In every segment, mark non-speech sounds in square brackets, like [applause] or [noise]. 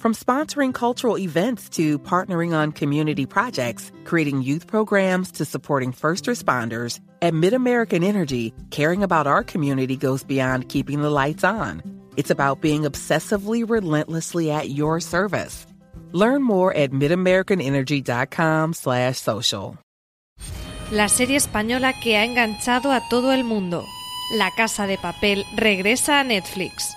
From sponsoring cultural events to partnering on community projects, creating youth programs to supporting first responders, at MidAmerican Energy, caring about our community goes beyond keeping the lights on. It's about being obsessively relentlessly at your service. Learn more at midamericanenergy.com/social. La serie española que ha enganchado a todo el mundo. La Casa de Papel regresa a Netflix.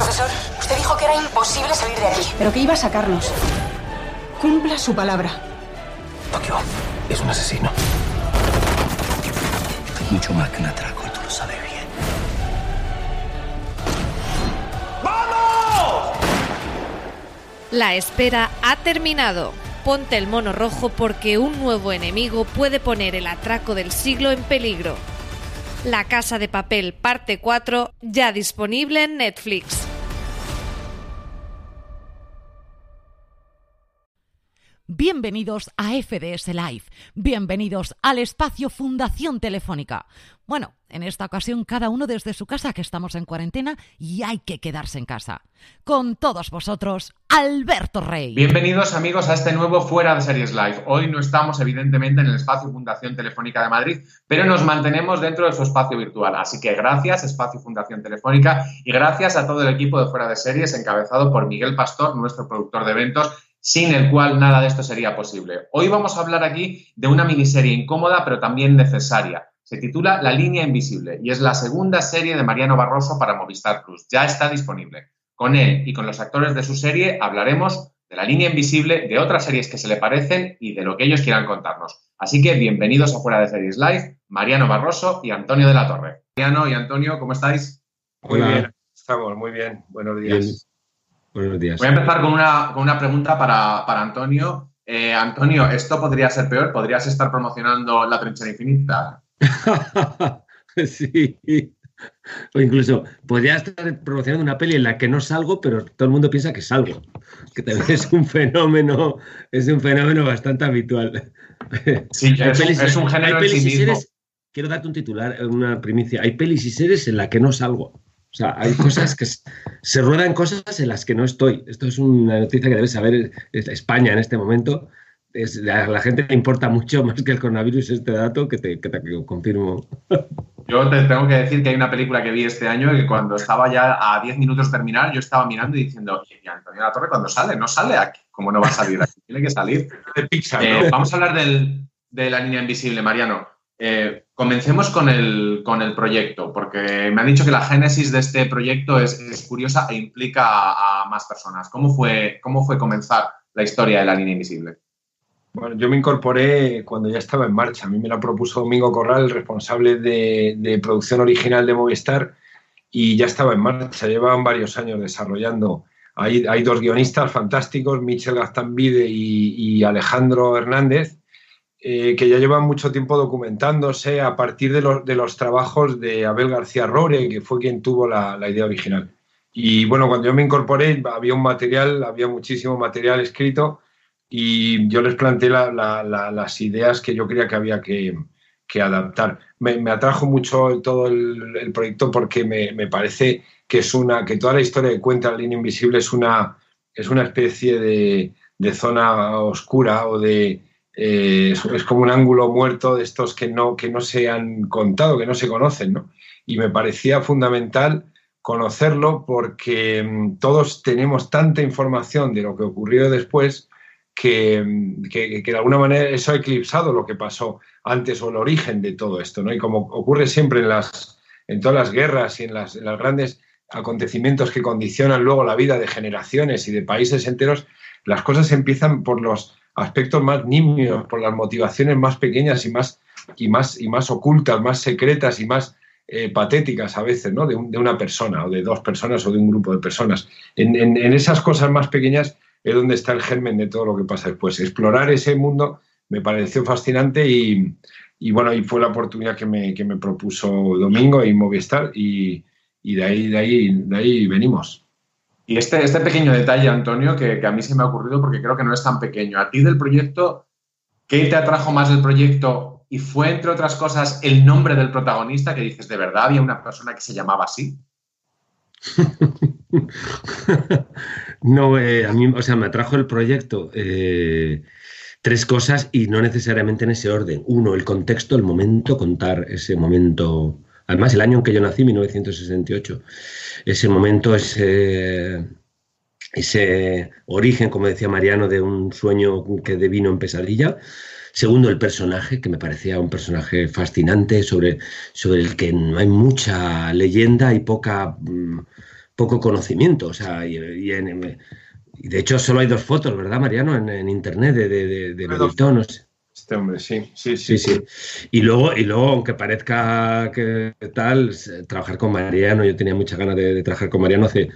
Profesor, usted dijo que era imposible salir de aquí. Pero que iba a sacarnos. Cumpla su palabra. Tokio es un asesino. Mucho más que un atraco y tú lo sabes bien. La espera ha terminado. Ponte el mono rojo porque un nuevo enemigo puede poner el atraco del siglo en peligro. La Casa de Papel parte 4 ya disponible en Netflix. Bienvenidos a FDS Live, bienvenidos al espacio Fundación Telefónica. Bueno, en esta ocasión cada uno desde su casa, que estamos en cuarentena y hay que quedarse en casa. Con todos vosotros, Alberto Rey. Bienvenidos amigos a este nuevo Fuera de Series Live. Hoy no estamos evidentemente en el espacio Fundación Telefónica de Madrid, pero nos mantenemos dentro de su espacio virtual. Así que gracias espacio Fundación Telefónica y gracias a todo el equipo de Fuera de Series encabezado por Miguel Pastor, nuestro productor de eventos sin el cual nada de esto sería posible. Hoy vamos a hablar aquí de una miniserie incómoda pero también necesaria. Se titula La línea invisible y es la segunda serie de Mariano Barroso para Movistar Plus. Ya está disponible. Con él y con los actores de su serie hablaremos de la línea invisible, de otras series que se le parecen y de lo que ellos quieran contarnos. Así que bienvenidos a Fuera de Series Live, Mariano Barroso y Antonio de la Torre. Mariano y Antonio, ¿cómo estáis? Muy bien, estamos muy bien. Buenos días. Buenos días. Voy a empezar con una, con una pregunta para, para Antonio. Eh, Antonio, ¿esto podría ser peor? ¿Podrías estar promocionando La Trinchera Infinita? [laughs] sí. O incluso podría estar promocionando una peli en la que no salgo, pero todo el mundo piensa que salgo. Que también es un fenómeno, es un fenómeno bastante habitual. Sí, es, pelis, es, un género en sí mismo. Series, quiero darte un titular, una primicia. Hay pelis y series en las que no salgo. O sea, hay cosas que se ruedan cosas en las que no estoy. Esto es una noticia que debe saber España en este momento. Es, a la gente le importa mucho [laughs] más que el coronavirus este dato que te, que te confirmo. Yo te tengo que decir que hay una película que vi este año que cuando estaba ya a 10 minutos de terminar, yo estaba mirando y diciendo, ¿y Antonio La Torre cuando sale? No sale aquí. ¿Cómo no va a salir aquí? Tiene que salir. [laughs] Eh, vamos a hablar del, de la línea invisible, Mariano. Eh, comencemos con el, con el, proyecto, porque me han dicho que la génesis de este proyecto es, curiosa e implica a, más personas. ¿Cómo fue, ¿Cómo fue comenzar la historia de la línea invisible? Bueno, yo me incorporé cuando ya estaba en marcha. A mí me la propuso Domingo Corral, el responsable de, producción original de Movistar, y ya estaba en marcha. Llevaban varios años desarrollando. Hay, dos guionistas fantásticos, Michel Gastambide y, y Alejandro Hernández, eh, que ya llevan mucho tiempo documentándose a partir de, lo, de, los trabajos de Abel García Rore, que fue quien tuvo la, la, idea original. Y bueno, cuando yo me incorporé había un material, había muchísimo material escrito, y yo les planteé las ideas que yo creía que había que, adaptar. Me, atrajo mucho todo el, proyecto porque me, parece que es una que toda la historia que cuenta la línea invisible es una, es una especie de, zona oscura o de eh, es, como un ángulo muerto de estos que no, que no se han contado, que no se conocen, ¿no? Y me parecía fundamental conocerlo porque mm, todos tenemos tanta información de lo que ocurrió después que, de alguna manera eso ha eclipsado lo que pasó antes o el origen de todo esto, ¿no? Y como ocurre siempre en, las, en todas las guerras y en las, grandes acontecimientos que condicionan luego la vida de generaciones y de países enteros, las cosas empiezan por los aspectos más nimios, por las motivaciones más pequeñas y más, y más, y más ocultas, más secretas y más eh, patéticas a veces, ¿no? De, una persona o de dos personas o de un grupo de personas. En, en esas cosas más pequeñas es donde está el germen de todo lo que pasa después. Explorar ese mundo me pareció fascinante y, bueno, y fue la oportunidad que me, que me propuso Domingo y Movistar y, de, ahí, de, ahí, de ahí venimos. Y este, este pequeño detalle, Antonio, que, a mí se me ha ocurrido porque creo que no es tan pequeño. A ti del proyecto, ¿qué te atrajo más del proyecto? Y fue, entre otras cosas, el nombre del protagonista que dices, ¿de verdad había una persona que se llamaba así? [laughs] no, eh, a mí, o sea, me atrajo el proyecto eh, tres cosas y no necesariamente en ese orden. Uno, el contexto, el momento, contar ese momento. Además, el año en que yo nací, 1968, ese momento, ese, ese origen, como decía Mariano, de un sueño que devino en pesadilla. Segundo, el personaje, que me parecía un personaje fascinante, sobre, sobre el que no hay mucha leyenda y poca, mm, poco conocimiento. O sea, y, de hecho solo hay dos fotos, ¿verdad, Mariano? En, internet de, de, de, Este hombre, sí, sí, sí, sí. Y luego, y luego, aunque parezca que tal, trabajar con Mariano, yo tenía muchas ganas de, trabajar con Mariano hace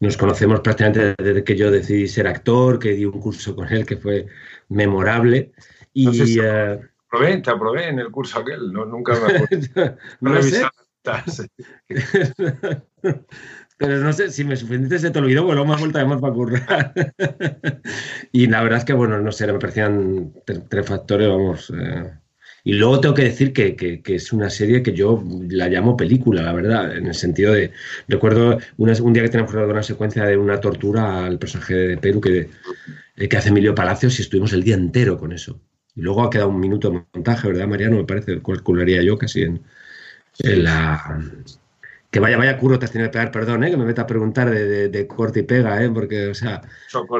nos conocemos prácticamente desde que yo decidí ser actor, que di un curso con él que fue memorable. Y, eh, te aprobé en el curso aquel, no, nunca me acuerdo. [laughs] no, no sé. [laughs] [laughs] Pero no sé, si me suficiente se te olvidó, bueno, más vuelta de más para currar. [laughs] y la verdad es que, bueno, no sé, me parecían tres factores, vamos. Eh. Y luego tengo que decir que, que, es una serie que yo la llamo película, la verdad, en el sentido de. Recuerdo un día que tenemos una secuencia de una tortura al personaje de Perú que, eh, que hace Emilio Palacios y estuvimos el día entero con eso. Y luego ha quedado un minuto de montaje, ¿verdad, Mariano? Me parece, calcularía yo casi en, la. Que vaya, vaya curro te has tenido que pegar, perdón, ¿eh? que me meta a preguntar de, corte y pega, ¿eh? porque, o sea,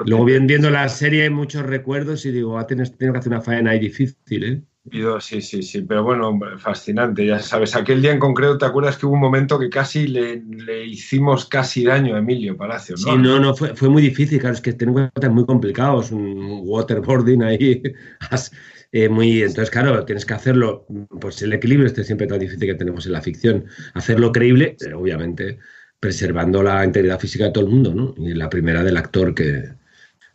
luego viendo la serie hay muchos recuerdos y digo, ah, tienes, que hacer una faena ahí difícil, ¿eh? Sí, sí, sí, pero bueno, fascinante, ya sabes. Aquel día en concreto, ¿te acuerdas que hubo un momento que casi le, hicimos casi daño a Emilio Palacio? ¿no? Sí, no, no, fue, fue muy difícil, claro, es que tengo cuentas muy complicados, un waterboarding ahí, [laughs] eh, muy, entonces, claro, tienes que hacerlo, pues el equilibrio este siempre tan difícil que tenemos en la ficción, hacerlo creíble, obviamente preservando la integridad física de todo el mundo, ¿no? Y la primera del actor que,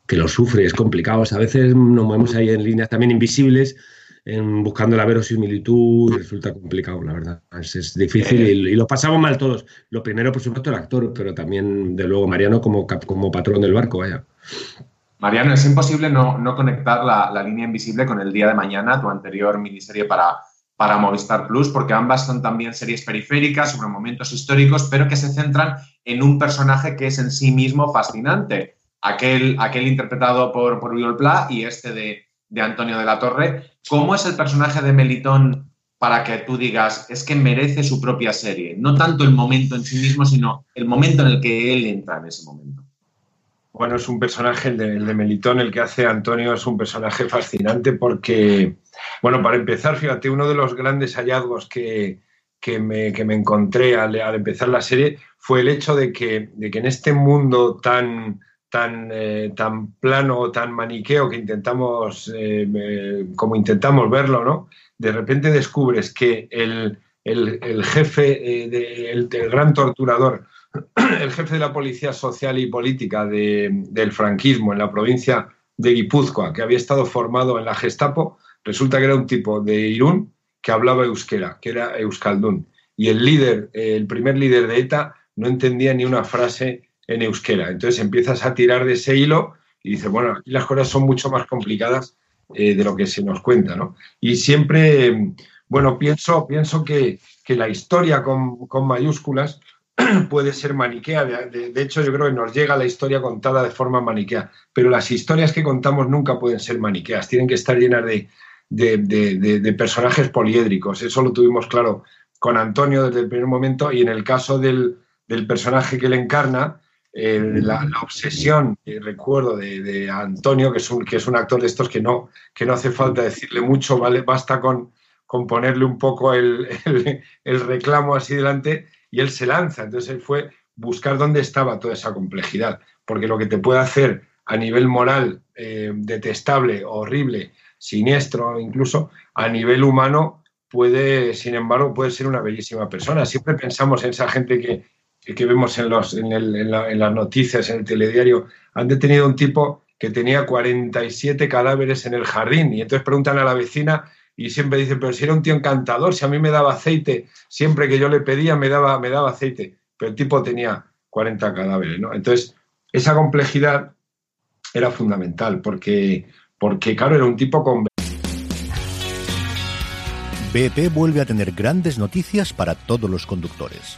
que lo sufre, es complicado, a veces nos movemos ahí en líneas también invisibles, buscando la verosimilitud resulta complicado, la verdad. Es, difícil y, lo pasamos mal todos. Lo primero, por supuesto, el actor, pero también, de luego, Mariano como, como patrón del barco, vaya. Mariano, es imposible no, conectar la, línea invisible con el día de mañana, tu anterior miniserie para, para Movistar Plus, porque ambas son también series periféricas sobre momentos históricos, pero que se centran en un personaje que es en sí mismo fascinante. Aquel, aquel interpretado por, por y este de, de Antonio de la Torre. ¿Cómo es el personaje de Melitón para que tú digas, es que merece su propia serie? No tanto el momento en sí mismo, sino el momento en el que él entra en ese momento. Bueno, es un personaje, el de, Melitón, el que hace Antonio, es un personaje fascinante porque, bueno, para empezar, fíjate, uno de los grandes hallazgos que, me, encontré al, empezar la serie fue el hecho de que, de que en este mundo tan, tan, eh, tan plano, tan maniqueo que intentamos, eh, como intentamos verlo, ¿no? De repente descubres que el, jefe, eh, el, gran torturador, el jefe de la policía social y política del franquismo en la provincia de Guipúzcoa, que había estado formado en la Gestapo, resulta que era un tipo de Irún que hablaba euskera, que era Euskaldun. Y el líder, el primer líder de ETA, no entendía ni una frase en euskera. Entonces empiezas a tirar de ese hilo y dice, bueno, aquí las cosas son mucho más complicadas eh, de lo que se nos cuenta, ¿no? Y siempre, bueno, pienso, pienso que, que la historia con, con, mayúsculas [clears throat] puede ser maniquea. De, de, hecho, yo creo que nos llega la historia contada de forma maniquea, pero las historias que contamos nunca pueden ser maniqueas, tienen que estar llenas de, de personajes poliédricos. Eso lo tuvimos claro con Antonio desde el primer momento y en el caso del, del personaje que le encarna, la, la, obsesión, recuerdo, de, Antonio, que es, un, que es un actor de estos que no, que no hace falta decirle mucho, ¿vale? basta con, con ponerle un poco el, [laughs] el, reclamo así delante y él se lanza. Entonces él fue buscar dónde estaba toda esa complejidad, porque lo que te puede hacer a nivel moral eh, detestable, horrible, siniestro incluso, a nivel humano puede, sin embargo, puede ser una bellísima persona. Siempre pensamos en esa gente que, que vemos en, los, en, el, en, la, en, las noticias, en el telediario, han detenido a un tipo que tenía 47 cadáveres en el jardín y entonces preguntan a la vecina y siempre dicen, pero si era un tío encantador, si a mí me daba aceite, siempre que yo le pedía me daba, me daba aceite, pero el tipo tenía 40 cadáveres, ¿no? Entonces, esa complejidad era fundamental porque, porque claro, era un tipo con... BP vuelve a tener grandes noticias para todos los conductores.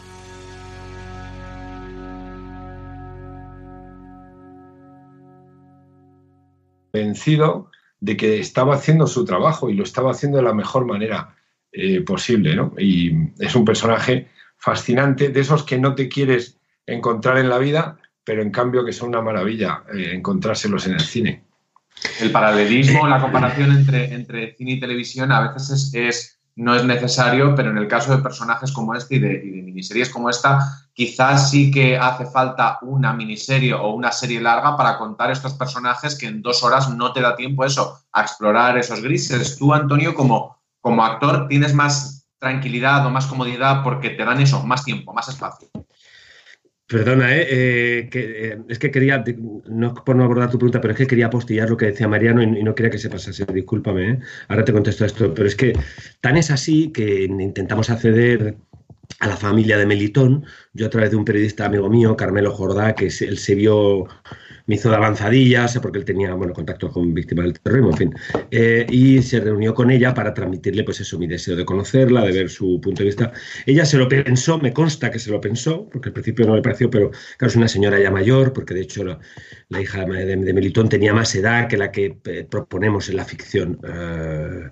convencido de que estaba haciendo su trabajo y lo estaba haciendo de la mejor manera eh, posible. ¿no? Y es un personaje fascinante, de esos que no te quieres encontrar en la vida, pero en cambio que son una maravilla eh, encontrárselos en el cine. El paralelismo, la comparación entre, entre cine y televisión a veces es, es no es necesario, pero en el caso de personajes como este y de, miniseries como esta, quizás sí que hace falta una miniserie o una serie larga para contar estos personajes que en dos horas no te da tiempo eso, a explorar esos grises. Tú, Antonio, como, como actor, tienes más tranquilidad o más comodidad porque te dan eso, más tiempo, más espacio. Perdona, ¿eh? Eh, eh, es que quería, no por no abordar tu pregunta, pero es que quería apostillar lo que decía Mariano y, y no quería que se pasase. Discúlpame, ¿eh? ahora te contesto esto, pero es que tan es así que intentamos acceder a la familia de Melitón, yo a través de un periodista amigo mío, Carmelo Jordá, que él se vio me hizo de avanzadillas, porque él tenía bueno, contacto con víctimas del terrorismo, en fin, eh, y se reunió con ella para transmitirle, pues eso, mi deseo de conocerla, de ver su punto de vista. Ella se lo pensó, me consta que se lo pensó, porque al principio no le pareció, pero claro, es una señora ya mayor, porque de hecho la, hija de, de, Melitón tenía más edad que la que eh, proponemos en la ficción. Uh,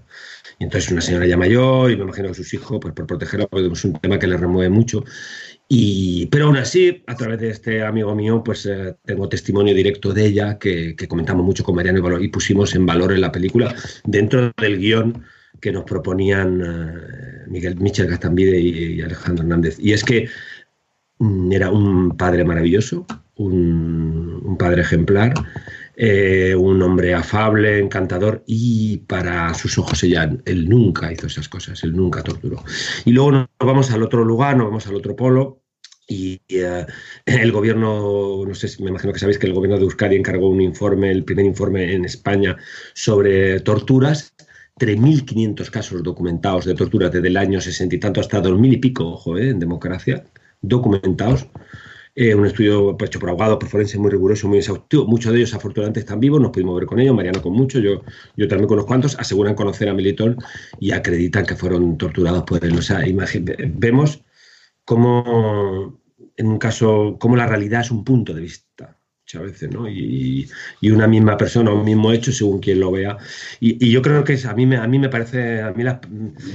y entonces una señora ya mayor, y me imagino que sus hijos, pues por protegerla, porque es un tema que le remueve mucho. Y, pero aún así, a través de este amigo mío, pues eh, tengo testimonio directo de ella que, comentamos mucho con Mariano y, y, pusimos en valor en la película dentro del guion que nos proponían uh, Miguel Michel Gastambide y, Alejandro Hernández. Y es que mm, era un padre maravilloso, un padre ejemplar, eh, un hombre afable, encantador y para sus ojos ella, él nunca hizo esas cosas, él nunca torturó. Y luego nos vamos al otro lugar, nos vamos al otro polo y uh, el gobierno, no sé si me imagino que sabéis que el gobierno de Euskadi encargó un informe, el primer informe en España sobre torturas. 3.500 casos documentados de tortura desde el año 60 y tanto hasta 2000 y pico, ojo, eh, en democracia, documentados eh, un estudio hecho por abogados, por forenses muy riguroso, muy exhaustivo. Muchos de ellos afortunadamente están vivos, nos pudimos ver con ellos, Mariano con muchos, yo, yo también con unos cuantos, aseguran conocer a Militón y acreditan que fueron torturados por él. O sea, vemos cómo, en un caso, cómo la realidad es un punto de vista muchas veces, ¿no? Y, y, una misma persona, un mismo hecho, según quien lo vea. Y, y yo creo que es, a, mí me, a mí me parece, a mí las,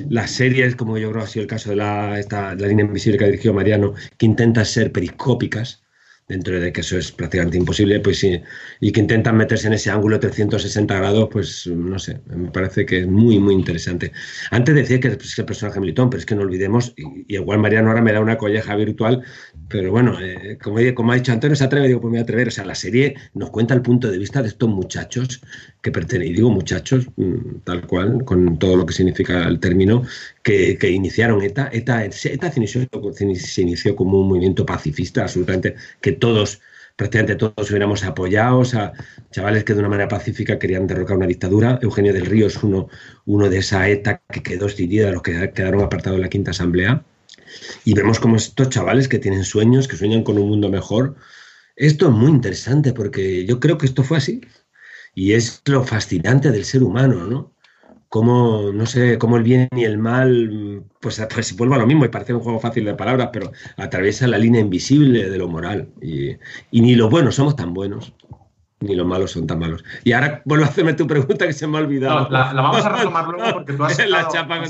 las series, como yo creo ha sido el caso de la, esta, la línea invisible que ha dirigido Mariano, que intentan ser periscópicas, dentro de que eso es prácticamente imposible, pues sí, y que intentan meterse en ese ángulo 360 grados, pues no sé, me parece que es muy, muy interesante. Antes decía que es el personaje militón, pero es que no olvidemos, y, igual Mariano ahora me da una colleja virtual, pero bueno, eh, como, como, ha dicho Antonio, se atreve, digo, pues me voy a atrever, o sea, la serie nos cuenta el punto de vista de estos muchachos que digo muchachos, mm, tal cual, con todo lo que significa el término, que, iniciaron ETA. ETA, ETA se, inició, como un movimiento pacifista, absolutamente, que todos, prácticamente todos hubiéramos apoyado, o sea, chavales que de una manera pacífica querían derrocar una dictadura. Eugenio del Río es uno, uno de esa ETA que quedó escindida, los que quedaron apartados en la Quinta Asamblea. Y vemos como estos chavales que tienen sueños, que sueñan con un mundo mejor. Esto es muy interesante porque yo creo que esto fue así. Y es lo fascinante del ser humano, ¿no? cómo, no sé, cómo el bien y el mal, pues, [laughs] pues vuelve a lo mismo y parece un juego fácil de palabras, pero atraviesa la línea invisible de lo moral. Y, ni los buenos somos tan buenos, ni los malos son tan malos. Y ahora vuelvo a hacerme tu pregunta que se me ha olvidado. la, vamos a retomar luego porque tú [laughs] has la chapa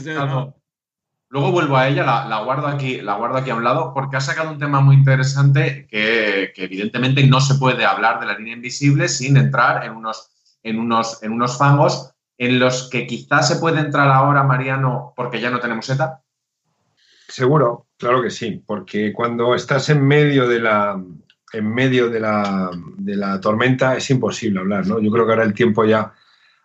Luego vuelvo a ella, la, guardo aquí, la guardo aquí a un lado, porque ha sacado un tema muy interesante que, que, evidentemente no se puede hablar de la línea invisible sin entrar en unos, en unos, en unos fangos en los que quizás se puede entrar ahora, Mariano, porque ya no tenemos ETA? Seguro, claro que sí, porque cuando estás en medio de la, en medio de la, de la tormenta es imposible hablar, ¿no? Yo creo que ahora el tiempo ya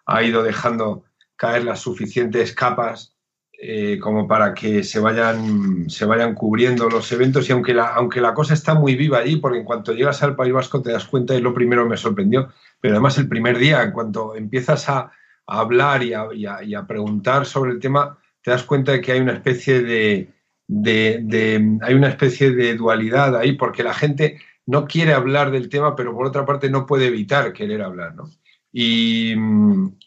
ha ido dejando caer las suficientes capas eh, como para que se vayan, se vayan cubriendo los eventos y aunque la, aunque la cosa está muy viva allí, porque en cuanto llegas al País Vasco te das cuenta y lo primero me sorprendió, pero además el primer día, en cuanto empiezas a, hablar y a, preguntar sobre el tema, te das cuenta de que hay una especie de, hay una especie de dualidad ahí, porque la gente no quiere hablar del tema, pero por otra parte no puede evitar querer hablar, ¿no? Y,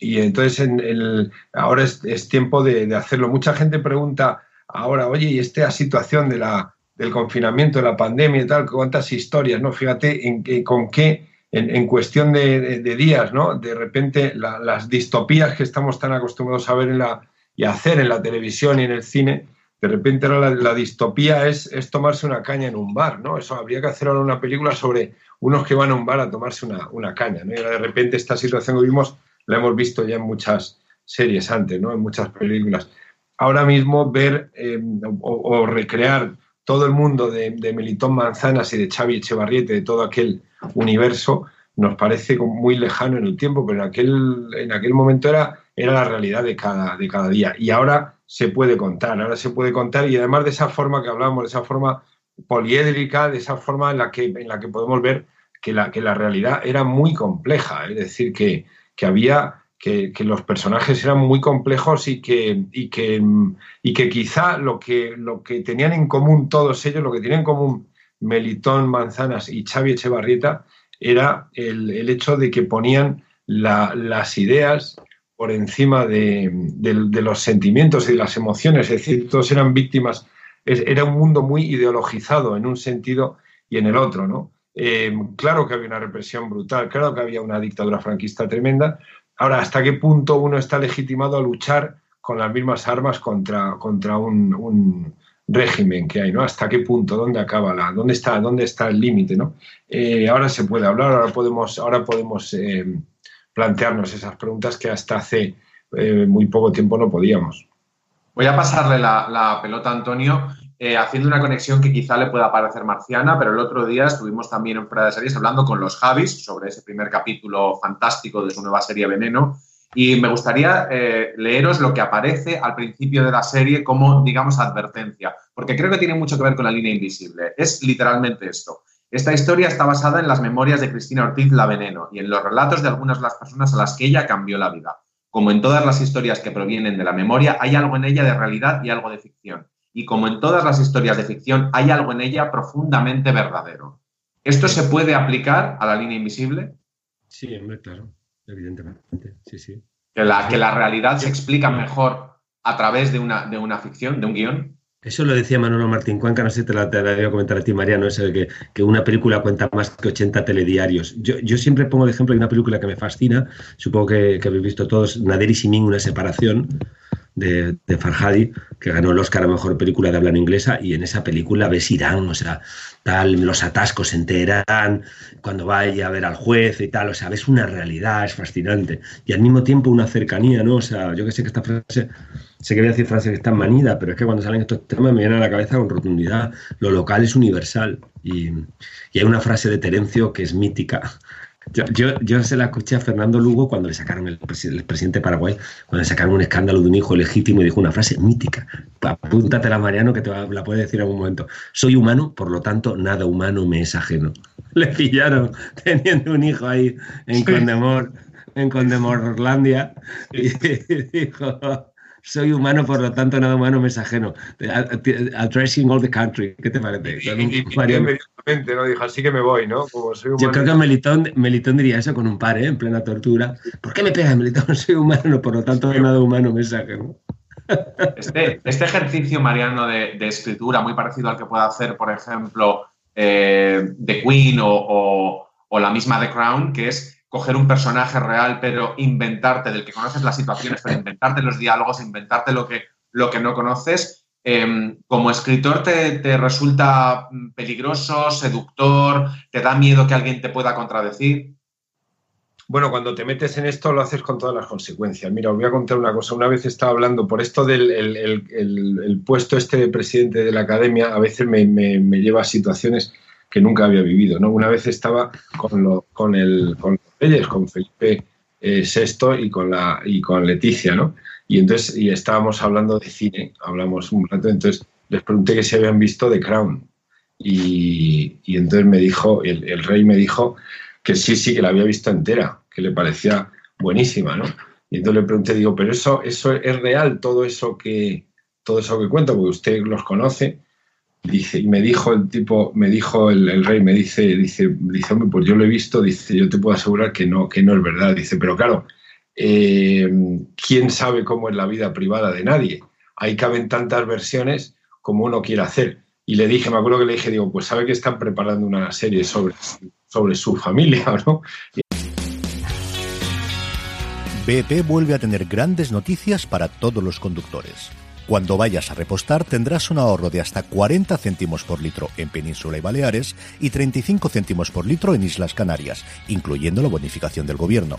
entonces en el, ahora es, tiempo de, hacerlo. Mucha gente pregunta ahora, oye, ¿y esta situación de la, del confinamiento, de la pandemia y tal? ¿Cuántas historias, no? Fíjate en, con qué en, cuestión de, días, ¿no? De repente las distopías que estamos tan acostumbrados a ver en la, y a hacer en la televisión y en el cine, de repente ahora la, distopía es, tomarse una caña en un bar, ¿no? Eso habría que hacer ahora una película sobre unos que van a un bar a tomarse una, caña, ¿no? De repente esta situación que vimos la hemos visto ya en muchas series antes, ¿no? En muchas películas. Ahora mismo ver eh, o, recrear todo el mundo de, de Melitón Manzanas y de Xavi Echevarriete, de todo aquel universo nos parece muy lejano en el tiempo, pero en aquel, en aquel momento era, era la realidad de cada, de cada día. Y ahora se puede contar, ahora se puede contar y además de esa forma que hablamos, de esa forma poliédrica, de esa forma en la que, en la que podemos ver que la, que la realidad era muy compleja, es decir, que, que había... Que, que, los personajes eran muy complejos y que, y que, y que quizá lo que, lo que tenían en común todos ellos, lo que tienen en común Melitón Manzanas y Xavi Echevarrieta era el, hecho de que ponían las ideas por encima de, los sentimientos y de las emociones, es decir, todos eran víctimas, era un mundo muy ideologizado en un sentido y en el otro, ¿no? Eh, claro que había una represión brutal, claro que había una dictadura franquista tremenda. Ahora, ¿hasta qué punto uno está legitimado a luchar con las mismas armas contra, contra un, régimen que hay, ¿no? ¿Hasta qué punto? ¿Dónde acaba la? ¿Dónde está, dónde está el límite, no? Eh, ahora se puede hablar, ahora podemos, ahora podemos eh, plantearnos esas preguntas que hasta hace eh, muy poco tiempo no podíamos. Voy a pasarle la, pelota a Antonio, haciendo una conexión que quizá le pueda parecer marciana, pero el otro día estuvimos también en Fuera de Series hablando con los Javis sobre ese primer capítulo fantástico de su nueva serie Veneno y me gustaría eh, leeros lo que aparece al principio de la serie como, digamos, advertencia, porque creo que tiene mucho que ver con la línea invisible. Es literalmente esto. Esta historia está basada en las memorias de Cristina Ortiz La Veneno y en los relatos de algunas de las personas a las que ella cambió la vida. Como en todas las historias que provienen de la memoria, hay algo en ella de realidad y algo de ficción. Y como en todas las historias de ficción, hay algo en ella profundamente verdadero. ¿Esto se puede aplicar a la línea invisible? Sí, claro evidentemente. Sí, sí. Que la, que la realidad se explica mejor a través de una, de una ficción, de un guion. Eso lo decía Manolo Martín Cuenca, no sé si te la, te voy a comentar a ti, Mariano, eso de que, que, una película cuenta más que 80 telediarios. Yo, yo siempre pongo de ejemplo una película que me fascina, supongo que, que habéis visto todos, Nader y Simin, una separación, de, de, Farhadi, que ganó el Oscar a Mejor Película de Habla Inglesa, y en esa película ves Irán, o sea, tal, los atascos en Teherán, cuando vaya a ver al juez y tal, o sea, ves una realidad, es fascinante, y al mismo tiempo una cercanía, ¿no? O sea, yo que sé que esta frase, sé que voy a decir frases que están manidas, pero es que cuando salen estos temas me vienen a la cabeza con rotundidad, lo local es universal, y hay una frase de Terencio que es mítica, yo, yo, yo, se la escuché a Fernando Lugo cuando le sacaron el, el, presidente de Paraguay, cuando le sacaron un escándalo de un hijo legítimo y dijo una frase mítica. Apúntatela, Mariano, que te va, la puede decir en algún momento. Soy humano, por lo tanto, nada humano me es ajeno. [laughs] Le pillaron teniendo un hijo ahí en sí. Condemor, en Condemorlandia, y [laughs] dijo soy humano, por lo tanto nada humano me es ajeno. Addressing all the country. ¿Qué te parece? Y, ¿no? Dijo, así que me voy, ¿no? Como soy humano. Yo creo que Melitón, Melitón diría eso con un par, ¿eh? En plena tortura. ¿Por qué me pegas, Melitón? [laughs] Soy humano, por lo tanto nada humano me es ajeno. Este, este ejercicio, Mariano, de, de, escritura, muy parecido al que puede hacer, por ejemplo, eh, The Queen o, o, o la misma The Crown, que es coger un personaje real, pero inventarte, del que conoces las situaciones, pero inventarte los diálogos, inventarte lo que, lo que no conoces, eh, como escritor te, te, resulta peligroso, seductor, te da miedo que alguien te pueda contradecir. Bueno, cuando te metes en esto lo haces con todas las consecuencias. Mira, os voy a contar una cosa. Una vez estaba hablando por esto del el, puesto este de presidente de la academia, a veces me, me, me lleva a situaciones que nunca había vivido. ¿no? Una vez estaba con, lo, con, el, con Reyes, con Felipe eh, VI y con, la, y con Leticia, ¿no? Y entonces y estábamos hablando de cine, hablamos un rato, entonces les pregunté que si habían visto The Crown. Y, y entonces me dijo, el, el, rey me dijo que sí, sí, que la había visto entera, que le parecía buenísima, ¿no? Y entonces le pregunté, digo, pero eso, eso es real, todo eso que, todo eso que cuento, porque usted los conoce. Dice, y me dijo el tipo, me dijo el, el, rey, me dice, dice, dice, hombre, pues yo lo he visto, dice, yo te puedo asegurar que no, que no es verdad. Dice, pero claro, eh, ¿quién sabe cómo es la vida privada de nadie? Ahí caben tantas versiones como uno quiera hacer. Y le dije, me acuerdo que le dije, digo, pues sabe que están preparando una serie sobre, sobre su familia, [laughs] ¿no? BP vuelve a tener grandes noticias para todos los conductores. Cuando vayas a repostar tendrás un ahorro de hasta 40 céntimos por litro en Península y Baleares y 35 céntimos por litro en Islas Canarias, incluyendo la bonificación del gobierno.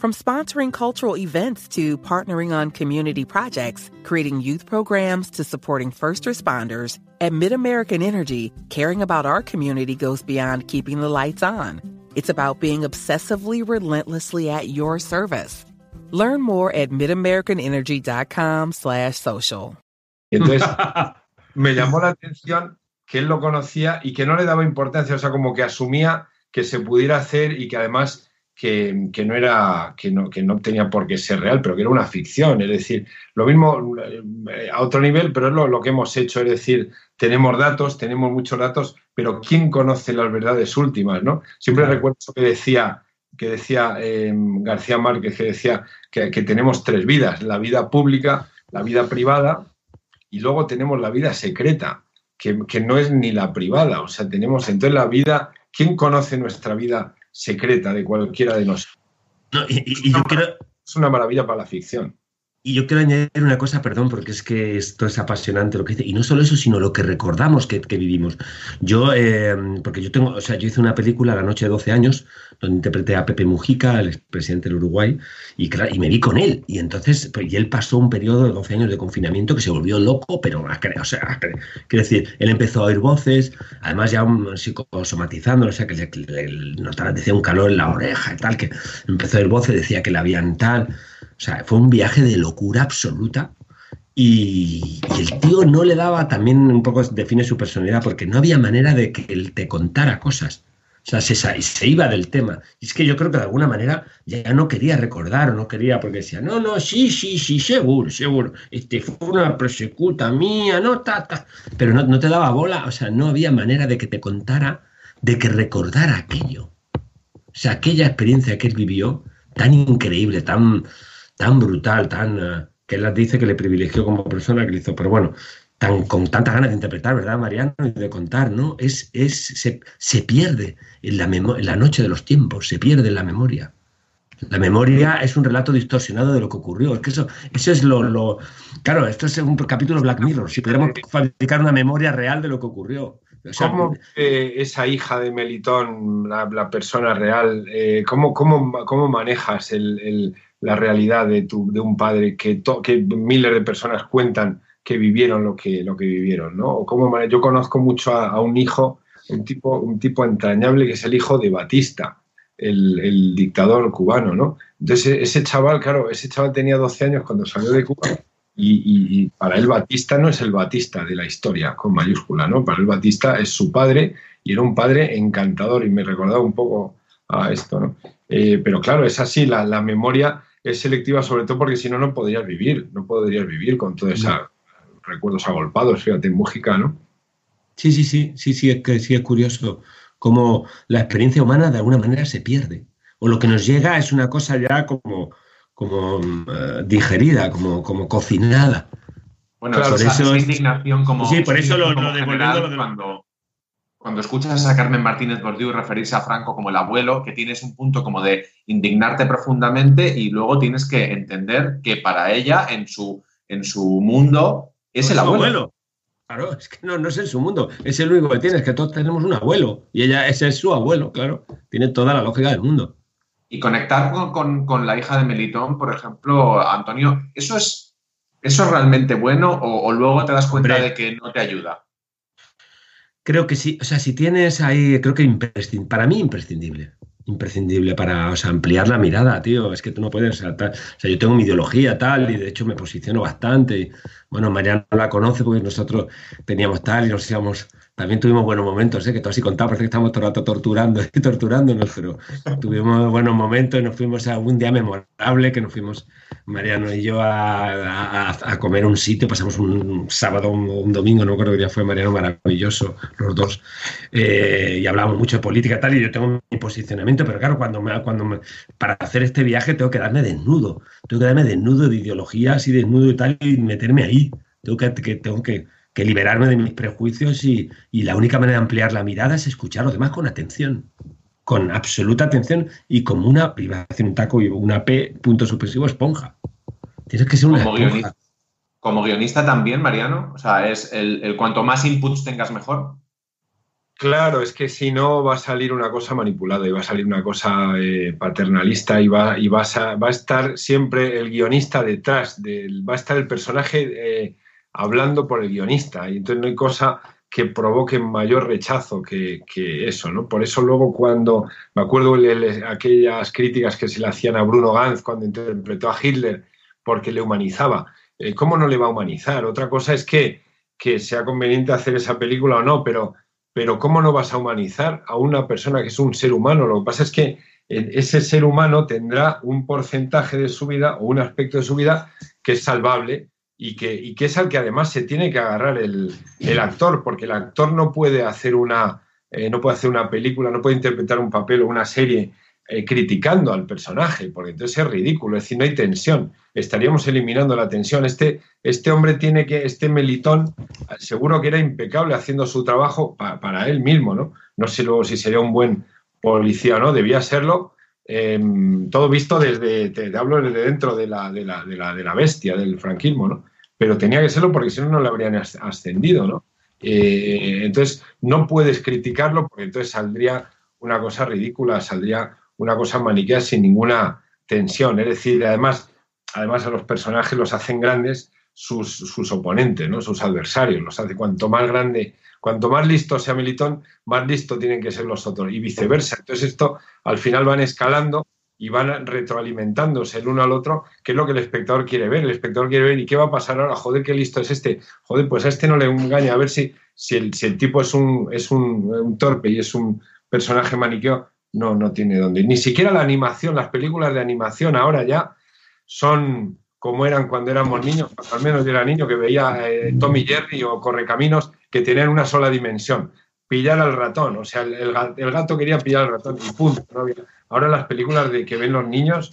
From sponsoring cultural events to partnering on community projects, creating youth programs to supporting first responders, at MidAmerican Energy, caring about our community goes beyond keeping the lights on. It's about being obsessively relentlessly at your service. Learn more at midamericanenergy.com slash social. Entonces, [laughs] me llamó la atención que él lo conocía y que no le daba importancia, o sea, como que asumía que se pudiera hacer y que además que, que, no era, que, no, que no tenía por qué ser real, pero que era una ficción. Es decir, lo mismo eh, a otro nivel, pero es lo, lo que hemos hecho. Es decir, tenemos datos, tenemos muchos datos, pero ¿quién conoce las verdades últimas? ¿no? Siempre claro. recuerdo que decía, que decía eh, García Márquez, que decía que, que tenemos tres vidas, la vida pública, la vida privada y luego tenemos la vida secreta, que, que no es ni la privada. O sea, tenemos entonces la vida, ¿quién conoce nuestra vida secreta de cualquiera de nosotros. No, y, y, y yo creo... Es una maravilla para la ficción. Y yo quiero añadir una cosa, perdón, porque es que esto es apasionante lo que dice. Y no solo eso, sino lo que recordamos que, que vivimos. Yo, eh, porque yo tengo, o sea, yo hice una película La Noche de 12 años, donde interpreté a Pepe Mujica, el expresidente del Uruguay, y, y me vi con él. Y entonces, pues, y él pasó un periodo de 12 años de confinamiento que se volvió loco, pero, o sea, quiero decir, él empezó a oír voces, además ya psicosomatizando, o sea, que le, le notaba, decía un calor en la oreja y tal, que empezó a oír voces, decía que le habían tal. O sea, fue un viaje de locura absoluta. Y, y, el tío no le daba, también un poco define su personalidad, porque no había manera de que él te contara cosas. Sea, se, iba del tema. Es que yo creo que de alguna manera ya no quería recordar, no quería, porque decía, no, no, sí, sí, sí, seguro, seguro. Este fue una persecuta mía, no, ta, ta. Pero no, no te daba bola, o sea, no había manera de que te contara, de que recordara aquello. O sea, aquella experiencia que él vivió, tan increíble, tan, tan brutal, tan... Uh, que él dice que le privilegió como persona que le hizo, pero bueno, tan, con tantas ganas de interpretar, ¿verdad, Mariano? Y de contar, ¿no? Es, es, se, se pierde en la, en la noche de los tiempos, se pierde en la memoria. La memoria es un relato distorsionado de lo que ocurrió. Es que eso, eso es lo, lo, Claro, esto es un capítulo Black Mirror. Si pudiéramos fabricar una memoria real de lo que ocurrió. O sea, ¿Cómo eh, esa hija de Melitón, la, la persona real, eh, ¿cómo, cómo, cómo, manejas el, el, la realidad de, tu, de un padre que, que miles de personas cuentan que vivieron lo que, lo que vivieron? ¿no? O cómo, yo conozco mucho a, un hijo, un tipo, un tipo entrañable que es el hijo de Batista. El, el, dictador cubano, ¿no? Entonces, ese chaval, claro, ese chaval tenía 12 años cuando salió de Cuba y, para él Batista no es el Batista de la historia, con mayúscula, ¿no? Para él Batista es su padre y era un padre encantador y me recordaba un poco a esto, ¿no? Eh, pero claro, es así, la, la, memoria es selectiva sobre todo porque si no, no podrías vivir, no podrías vivir con todos esos recuerdos agolpados, fíjate, en Mújica, ¿no? Sí, sí, sí, sí, sí, es que sí es curioso cómo la experiencia humana de alguna manera se pierde. O lo que nos llega es una cosa ya como, como uh, digerida, como, como cocinada. Bueno, claro, esa, eso es... indignación como... Sí, por eso lo, lo devolviendo... de... Cuando, cuando escuchas a Carmen Martínez Bordiú referirse a Franco como el abuelo, que tienes un punto como de indignarte profundamente y luego tienes que entender que para ella, en su, en su mundo, es no el es abuelo. abuelo. Claro, es que no, no es en su mundo, es el único que tiene, es que todos tenemos un abuelo y ella, ese es su abuelo, claro, tiene toda la lógica del mundo. Y conectar con, con, con, la hija de Melitón, por ejemplo, Antonio, ¿eso es, eso es realmente bueno o, o luego te das cuenta Hombre, de que no te ayuda? Creo que sí, o sea, si tienes ahí, creo que imprescindible, para mí imprescindible, imprescindible para ampliar la mirada, tío, es que tú no puedes, o sea, tal, o sea, yo tengo mi ideología tal y de hecho me posiciono bastante, y, bueno, Mariano la conoce porque nosotros teníamos tal y nos íbamos también tuvimos buenos momentos, ¿eh? que tú así contado, parece que estamos todo el rato torturando y torturándonos, pero tuvimos buenos momentos y nos fuimos a un día memorable que nos fuimos Mariano y yo a, a, a comer un sitio, pasamos un sábado un, un, domingo, no recuerdo qué día fue Mariano, maravilloso, los dos, eh, y hablamos mucho de política y tal, y yo tengo mi posicionamiento, pero claro, cuando me, cuando me, para hacer este viaje tengo que darme desnudo, tengo que darme desnudo de ideologías y desnudo y tal, y meterme ahí, tengo que, que tengo que que liberarme de mis prejuicios y, y, la única manera de ampliar la mirada es escuchar a los demás con atención, con absoluta atención y como una, iba a hacer un taco y una P, punto supresivo, esponja. Tienes que ser una como esponja. Guionista, como guionista también, Mariano, o sea, es el, el cuanto más inputs tengas mejor. Claro, es que si no va a salir una cosa manipulada y va a salir una cosa eh, paternalista y, va, y vas a, va a estar siempre el guionista detrás, del, va a estar el personaje eh, hablando por el guionista. Y entonces no hay cosa que provoque mayor rechazo que, que eso, ¿no? Por eso luego cuando, me acuerdo de el, aquellas críticas que se le hacían a Bruno Ganz cuando interpretó a Hitler porque le humanizaba. Eh, ¿Cómo no le va a humanizar? Otra cosa es que, que sea conveniente hacer esa película o no, pero, pero ¿cómo no vas a humanizar a una persona que es un ser humano? Lo que pasa es que ese ser humano tendrá un porcentaje de su vida o un aspecto de su vida que es salvable y que, y que es al que además se tiene que agarrar el, el actor, porque el actor no puede hacer una, eh, no puede hacer una película, no puede interpretar un papel o una serie eh, criticando al personaje, porque entonces es ridículo, es decir, no hay tensión, estaríamos eliminando la tensión. Este, este hombre tiene que, este melitón, seguro que era impecable haciendo su trabajo pa, para él mismo, ¿no? No sé luego si sería un buen policía o no, debía serlo, eh, todo visto desde, te, hablo desde dentro de la, de, la, de, la, de la bestia, del franquismo, ¿no? Pero tenía que serlo porque si no, no le habrían ascendido, ¿no? Eh, entonces, no puedes criticarlo porque entonces saldría una cosa ridícula, saldría una cosa maniquea sin ninguna tensión. Es decir, además, además a los personajes los hacen grandes sus, oponentes, ¿no? sus adversarios. Los hace cuanto más grande, cuanto más listo sea Militón, más listo tienen que ser los otros y viceversa. Entonces esto al final van escalando y van retroalimentándose el uno al otro, que es lo que el espectador quiere ver. El espectador quiere ver, ¿y qué va a pasar ahora? Joder, qué listo es este. Joder, pues a este no le engaña, a ver si, si, el, si el tipo es un, es un torpe y es un, personaje maniqueo, no, no tiene dónde. Ni siquiera la animación, las películas de animación ahora ya son como eran cuando éramos niños, al menos yo era niño que veía eh, Tommy Jerry o Correcaminos que tenían una sola dimensión, pillar al ratón, o sea, el, gato quería pillar al ratón y punto. Ahora las películas de que ven los niños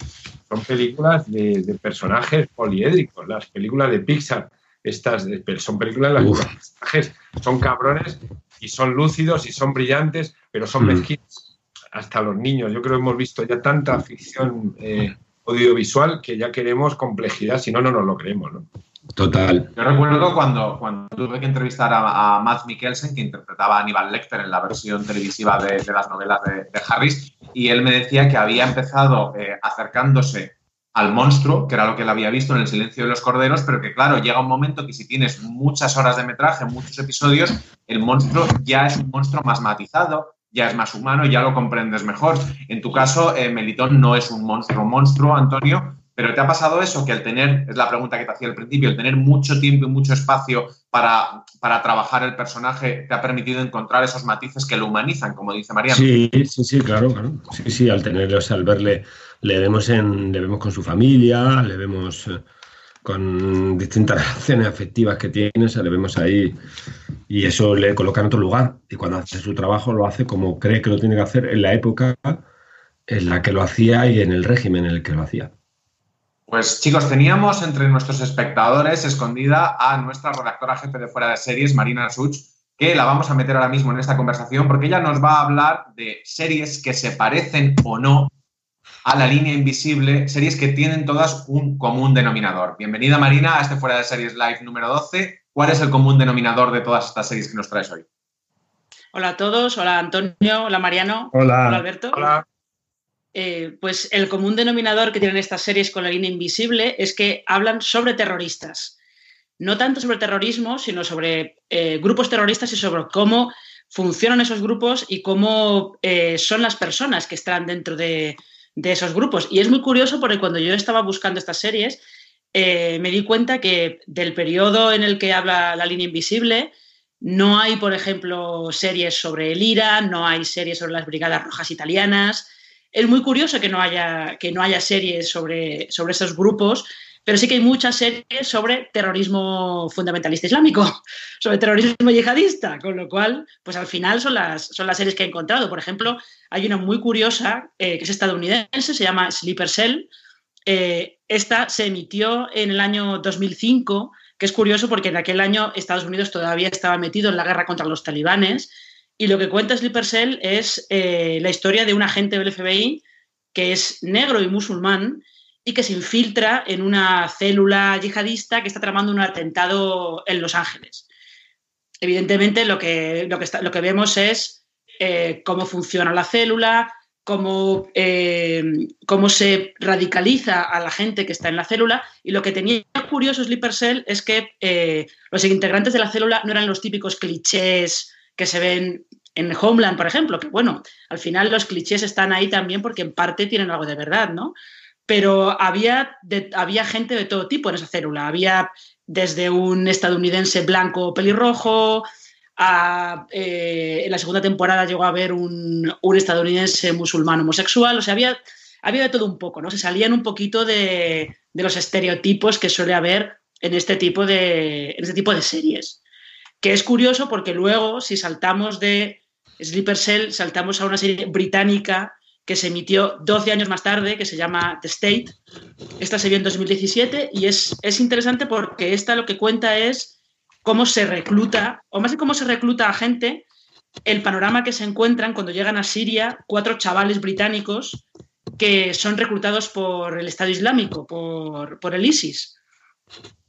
son películas de, personajes poliédricos, las películas de Pixar, estas son películas en las que los personajes son cabrones y son lúcidos y son brillantes, pero son mm. mezquinos hasta los niños. Yo creo que hemos visto ya tanta ficción eh, audiovisual que ya queremos complejidad, si no, no nos lo creemos. ¿no? Total. Yo recuerdo cuando, cuando tuve que entrevistar a, a Matt Mikkelsen, que interpretaba a Aníbal Lecter en la versión televisiva de, las novelas de, Harris, y él me decía que había empezado eh, acercándose al monstruo, que era lo que él había visto en El silencio de los corderos, pero que claro, llega un momento que si tienes muchas horas de metraje, muchos episodios, el monstruo ya es un monstruo más matizado, ya es más humano, ya lo comprendes mejor. En tu caso, eh, Melitón no es un monstruo monstruo, Antonio, pero ¿te ha pasado eso? Que al tener, es la pregunta que te hacía al principio, el tener mucho tiempo y mucho espacio para, para trabajar el personaje te ha permitido encontrar esos matices que lo humanizan, como dice María. Sí, sí, sí, claro, claro. Sí, sí, al tenerlo, al verle, le vemos, en, le vemos con su familia, le vemos eh, con distintas [laughs] relaciones afectivas que tiene, o sea, le vemos ahí y eso le coloca en otro lugar. Y cuando hace su trabajo lo hace como cree que lo tiene que hacer en la época en la que lo hacía y en el régimen en el que lo hacía. Pues chicos, teníamos entre nuestros espectadores escondida a nuestra redactora jefe de fuera de series, Marina Such, que la vamos a meter ahora mismo en esta conversación porque ella nos va a hablar de series que se parecen o no a la línea invisible, series que tienen todas un común denominador. Bienvenida Marina a este fuera de series live número 12. ¿Cuál es el común denominador de todas estas series que nos traes hoy? Hola a todos, hola Antonio, hola Mariano, hola, hola Alberto. Hola. Eh, pues el común denominador que tienen estas series con la línea invisible es que hablan sobre terroristas. No tanto sobre terrorismo, sino sobre eh, grupos terroristas y sobre cómo funcionan esos grupos y cómo eh, son las personas que están dentro de, esos grupos. Y es muy curioso porque cuando yo estaba buscando estas series, me di cuenta que del periodo en el que habla la línea invisible, no hay, por ejemplo, series sobre el IRA, no hay series sobre las Brigadas Rojas Italianas, es muy curioso que no haya, que no haya series sobre, sobre esos grupos, pero sí que hay muchas series sobre terrorismo fundamentalista islámico, [laughs] sobre terrorismo yihadista, con lo cual, pues al final son las, son las series que he encontrado. Por ejemplo, hay una muy curiosa eh, que es estadounidense, se llama Sleeper Cell. Eh, esta se emitió en el año 2005, que es curioso porque en aquel año Estados Unidos todavía estaba metido en la guerra contra los talibanes y lo que cuenta Sleeper Cell es eh, la historia de un agente del FBI que es negro y musulmán y que se infiltra en una célula yihadista que está tramando un atentado en Los Ángeles. Evidentemente, lo que, lo que, lo que vemos es eh, cómo funciona la célula, cómo, eh, cómo, se radicaliza a la gente que está en la célula. Y lo que tenía curioso Sleeper Cell es que los integrantes de la célula no eran los típicos clichés que se ven en Homeland, por ejemplo, que bueno, al final los clichés están ahí también porque en parte tienen algo de verdad, ¿no? Pero había, había gente de todo tipo en esa célula. Había desde un estadounidense blanco pelirrojo, eh, en la segunda temporada llegó a haber un, estadounidense musulmán homosexual, o sea, había, había de todo un poco, ¿no? Se salían un poquito de, de los estereotipos que suele haber en este tipo de, en este tipo de series. Que es curioso porque luego, si saltamos de Sleeper Cell, saltamos a una serie británica que se emitió 12 años más tarde, que se llama The State. Esta se vio en 2017 y es, es interesante porque esta lo que cuenta es cómo se recluta, o más de cómo se recluta a gente, el panorama que se encuentran cuando llegan a Siria cuatro chavales británicos que son reclutados por el Estado Islámico, por, por el ISIS.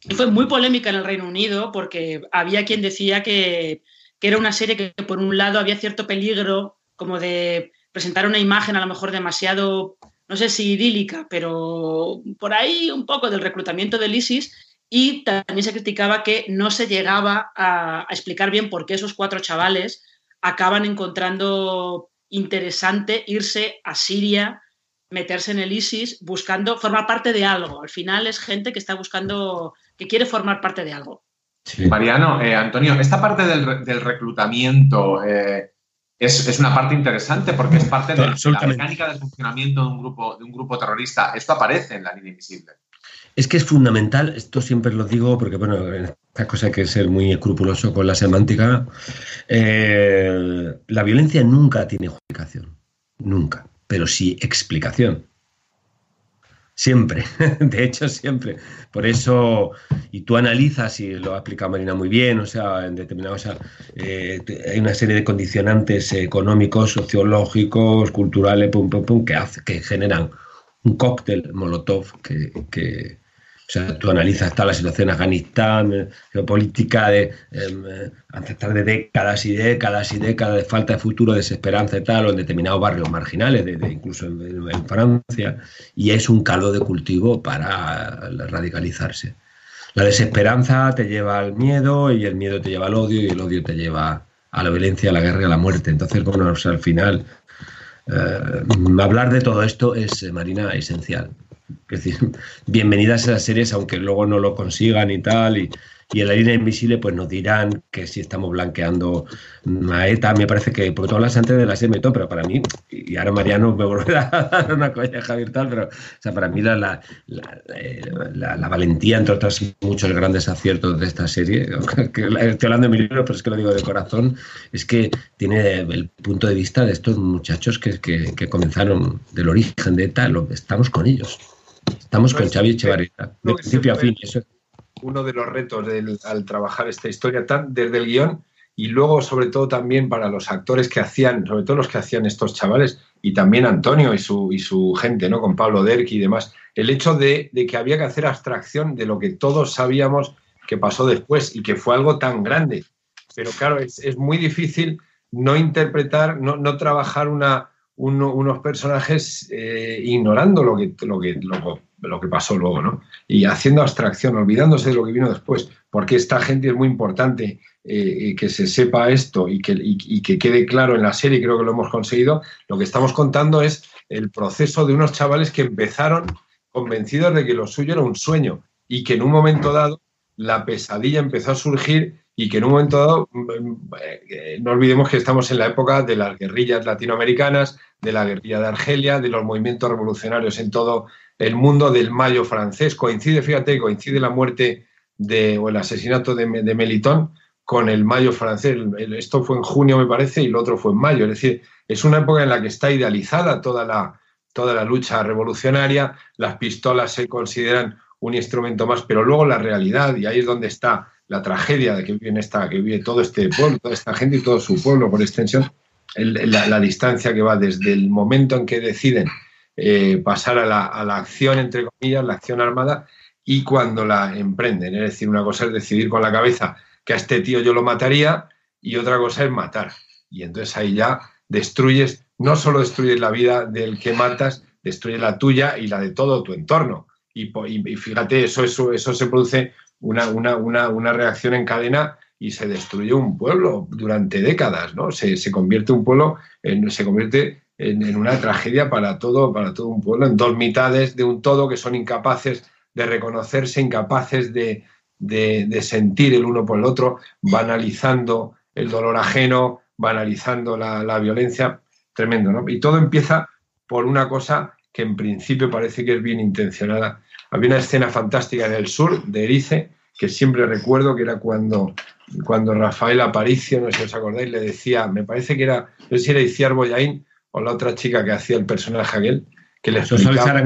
Y fue muy polémica en el Reino Unido porque había quien decía que que era una serie que por un lado había cierto peligro como de presentar una imagen a lo mejor demasiado, no sé si idílica, pero por ahí un poco del reclutamiento del ISIS y también se criticaba que no se llegaba a, explicar bien por qué esos cuatro chavales acaban encontrando interesante irse a Siria, meterse en el ISIS, buscando formar parte de algo. Al final es gente que está buscando, que quiere formar parte de algo. Mariano, eh, Antonio, esta parte del, reclutamiento, eh, es, es, una parte interesante porque es parte de la mecánica de funcionamiento de un grupo, de un grupo terrorista. Esto aparece en la línea invisible. Es que es fundamental, esto siempre lo digo porque, bueno, en esta cosa hay que ser muy escrupuloso con la semántica. Eh, la violencia nunca tiene justificación, nunca, pero sí explicación. Siempre, [laughs] de hecho siempre. Por eso, y tú analizas, y lo ha explicado Marina muy bien, o sea, en determinados, o sea, eh, hay una serie de condicionantes económicos, sociológicos, culturales, pum, pum, pum, que, hace, que generan un cóctel molotov que, o sea, tú analizas toda la situación en Afganistán, geopolítica de eh, ancestral de décadas y décadas y décadas de falta de futuro, desesperanza y tal, o en determinados barrios marginales, incluso en, Francia, y es un caldo de cultivo para radicalizarse. La desesperanza te lleva al miedo y el miedo te lleva al odio y el odio te lleva a la violencia, a la guerra y a la muerte. Entonces, bueno, al final, eh, hablar de todo esto es, eh, Marina, esencial. Es decir, [laughs] bienvenidas a las series, aunque luego no lo consigan y tal. Y, y en la línea invisible, pues nos dirán que si estamos blanqueando a ETA. Me parece que, porque tú hablas antes de la serie pero para mí, y ahora Mariano me volverá [laughs] a dar una colleja virtual, pero o sea, para mí la, la, la, valentía, entre otros muchos grandes aciertos de esta serie, [laughs] que estoy hablando de mi libro, pero es que lo digo de corazón, es que tiene el punto de vista de estos muchachos que, que, que comenzaron del origen de ETA, lo, estamos con ellos. Estamos con Xavi Echevarría, de principio a fin. Eso uno de los retos al trabajar esta historia, tan, desde el guion y luego sobre todo también para los actores que hacían, sobre todo los que hacían estos chavales, y también Antonio y su, y su gente, ¿no? Con Pablo Derk y demás, el hecho de, que había que hacer abstracción de lo que todos sabíamos que pasó después y que fue algo tan grande. Pero claro, es, muy difícil no interpretar, no, no trabajar una, unos personajes eh, ignorando lo que, lo, que, lo, que pasó luego, ¿no? Y haciendo abstracción, olvidándose de lo que vino después, porque esta gente es muy importante eh, que se sepa esto y que, y que quede claro en la serie, creo que lo hemos conseguido. Lo que estamos contando es el proceso de unos chavales que empezaron convencidos de que lo suyo era un sueño y que en un momento dado la pesadilla empezó a surgir y que en un momento dado, mm, eh, no olvidemos que estamos en la época de las guerrillas latinoamericanas, de la guerrilla de Argelia, de los movimientos revolucionarios en todo el mundo, del Mayo francés. Coincide, fíjate, coincide la muerte de, o el asesinato de, Melitón con el Mayo francés. Esto fue en junio, me parece, y el otro fue en mayo. Es decir, es una época en la que está idealizada toda la, toda la lucha revolucionaria. Las pistolas se consideran un instrumento más, pero luego la realidad, y ahí es donde está la tragedia de que vive, esta, que vive todo este pueblo, toda esta gente y todo su pueblo por extensión, la, distancia que va desde el momento en que deciden eh, pasar a la, a la, acción, entre comillas, la acción armada, y cuando la emprenden. Es decir, una cosa es decidir con la cabeza que a este tío yo lo mataría y otra cosa es matar. Y entonces ahí ya destruyes, no solo destruyes la vida del que matas, destruyes la tuya y la de todo tu entorno. Y, y, fíjate, eso, eso, eso se produce una, una, una, una reacción en cadena y se destruye un pueblo durante décadas, ¿no? Se, se convierte un pueblo, en, se convierte en, una tragedia para todo, para todo un pueblo, en dos mitades de un todo que son incapaces de reconocerse, incapaces de, de, sentir el uno por el otro, banalizando el dolor ajeno, banalizando la, la violencia, tremendo, ¿no? Y todo empieza por una cosa que en principio parece que es bien intencionada. Había una escena fantástica en el sur de Erice, que siempre recuerdo que era cuando, cuando Rafael Aparicio, no sé si os acordáis, le decía, me parece que era, no sé si era Iciar Boyain o la otra chica que hacía el personaje aquel, que le explicaba...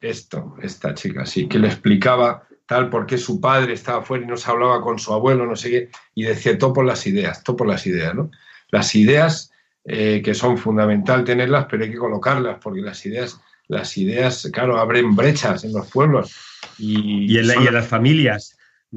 Esto, esta chica, sí, que le explicaba tal por qué su padre estaba fuera y no se hablaba con su abuelo, no sé qué, y decía todo por las ideas, todo por las ideas, ¿no? Las ideas eh, que son fundamental tenerlas, pero hay que colocarlas, porque las ideas, las ideas, claro, abren brechas en los pueblos y, en, las familias.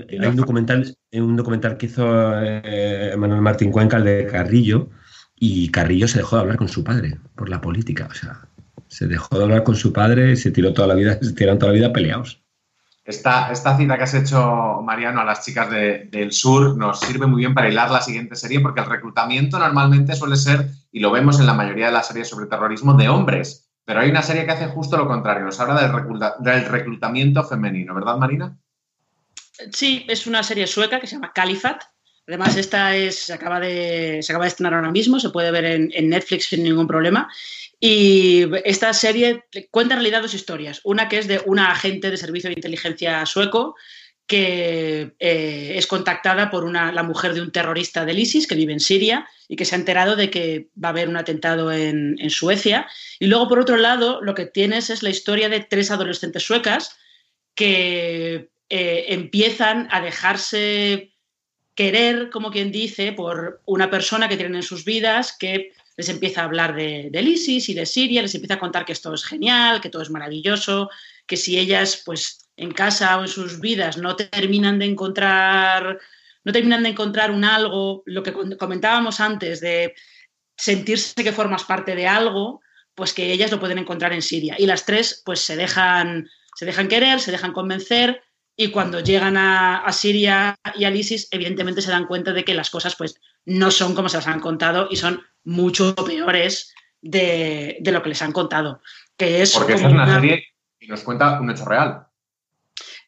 Hay un documental, un documental que hizo eh, Manuel Martín Cuenca, el de Carrillo, y Carrillo se dejó de hablar con su padre por la política. O sea, se dejó de hablar con su padre y se tiró toda la vida, [laughs] se tiraron toda la vida peleados. Esta, esta cita que has hecho, Mariano, a las chicas del sur nos sirve muy bien para hilar la siguiente serie, porque el reclutamiento normalmente suele ser, y lo vemos en la mayoría de las series sobre terrorismo, de hombres. Pero hay una serie que hace justo lo contrario, nos habla del, reclutamiento femenino, ¿verdad, Marina? Sí, es una serie sueca que se llama Califat, Además, esta es, se, acaba de, se acaba de estrenar ahora mismo, se puede ver en, en Netflix sin ningún problema. Y esta serie cuenta en realidad dos historias. Una que es de una agente de servicio de inteligencia sueco que eh, es contactada por una, la mujer de un terrorista del ISIS que vive en Siria y que se ha enterado de que va a haber un atentado en, Suecia. Y luego, por otro lado, lo que tienes es la historia de tres adolescentes suecas que eh, empiezan a dejarse querer, como quien dice, por una persona que tienen en sus vidas que les empieza a hablar de, del ISIS y de Siria, les empieza a contar que esto es genial, que todo es maravilloso, que si ellas, pues, en casa o en sus vidas no terminan de encontrar, no terminan de encontrar un algo, lo que comentábamos antes de sentirse que formas parte de algo, pues que ellas lo pueden encontrar en Siria. Y las tres, pues se dejan, se dejan querer, se dejan convencer, y cuando llegan a, a, Siria y al ISIS, evidentemente se dan cuenta de que las cosas pues, no son como se las han contado y son mucho peores de, de lo que les han contado. Que es Porque esta es una, una, serie que nos cuenta un hecho real.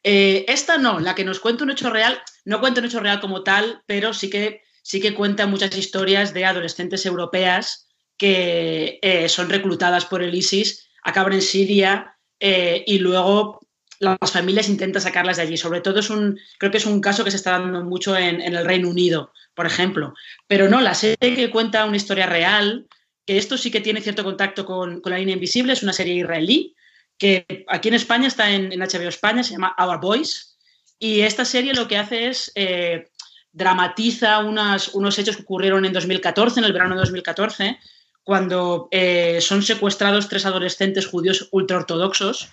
Eh, esta no, la que nos cuenta un hecho real, no cuenta un hecho real como tal, pero sí que, sí que cuenta muchas historias de adolescentes europeas que eh, son reclutadas por el ISIS, acaban en Siria eh, y luego las familias intentan sacarlas de allí. Sobre todo es un, creo que es un caso que se está dando mucho en, en el Reino Unido, por ejemplo. Pero no, la serie que cuenta una historia real, que esto sí que tiene cierto contacto con, con la línea invisible, es una serie israelí, que aquí en España está en, en, HBO España, se llama Our Boys, y esta serie lo que hace es eh, dramatiza unas, unos hechos que ocurrieron en 2014, en el verano de 2014, cuando eh, son secuestrados tres adolescentes judíos ultraortodoxos,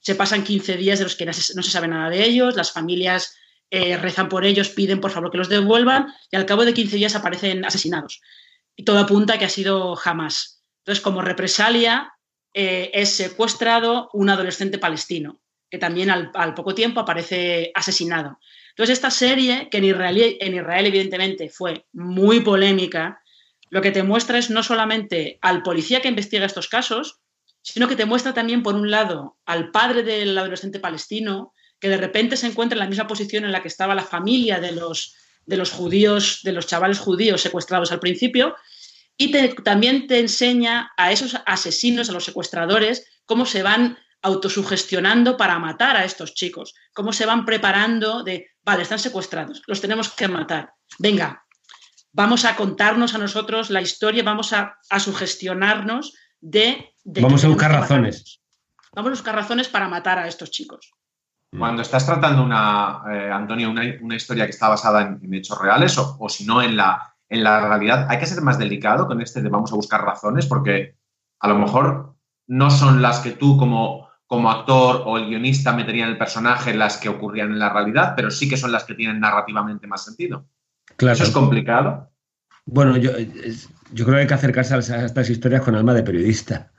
se pasan 15 días de los que no se, no se sabe nada de ellos, las familias eh, rezan por ellos, piden por favor que los devuelvan y al cabo de 15 días aparecen asesinados. Y todo apunta a que ha sido jamás. Entonces, como represalia, eh, es secuestrado un adolescente palestino, que también al, al, poco tiempo aparece asesinado. Entonces, esta serie, que en Israel, en Israel evidentemente fue muy polémica, lo que te muestra es no solamente al policía que investiga estos casos, sino que te muestra también, por un lado, al padre del adolescente palestino, que de repente se encuentra en la misma posición en la que estaba la familia de los, de los judíos, de los chavales judíos secuestrados al principio, y te, también te enseña a esos asesinos, a los secuestradores, cómo se van autosugestionando para matar a estos chicos, cómo se van preparando de, vale, están secuestrados, los tenemos que matar, venga, vamos a contarnos a nosotros la historia, vamos a, a sugestionarnos de, de, Vamos a buscar razones. Vamos a buscar razones para matar a estos chicos. Cuando estás tratando una, eh, Antonio, una, una, historia que está basada en, en hechos reales o, o si no en la, en la realidad, hay que ser más delicado con este de vamos a buscar razones porque a lo mejor no son las que tú como, como actor o el guionista metería en el personaje las que ocurrían en la realidad, pero sí que son las que tienen narrativamente más sentido. Claro. Eso es complicado. Bueno, yo, yo creo que hay que acercarse a estas historias con alma de periodista,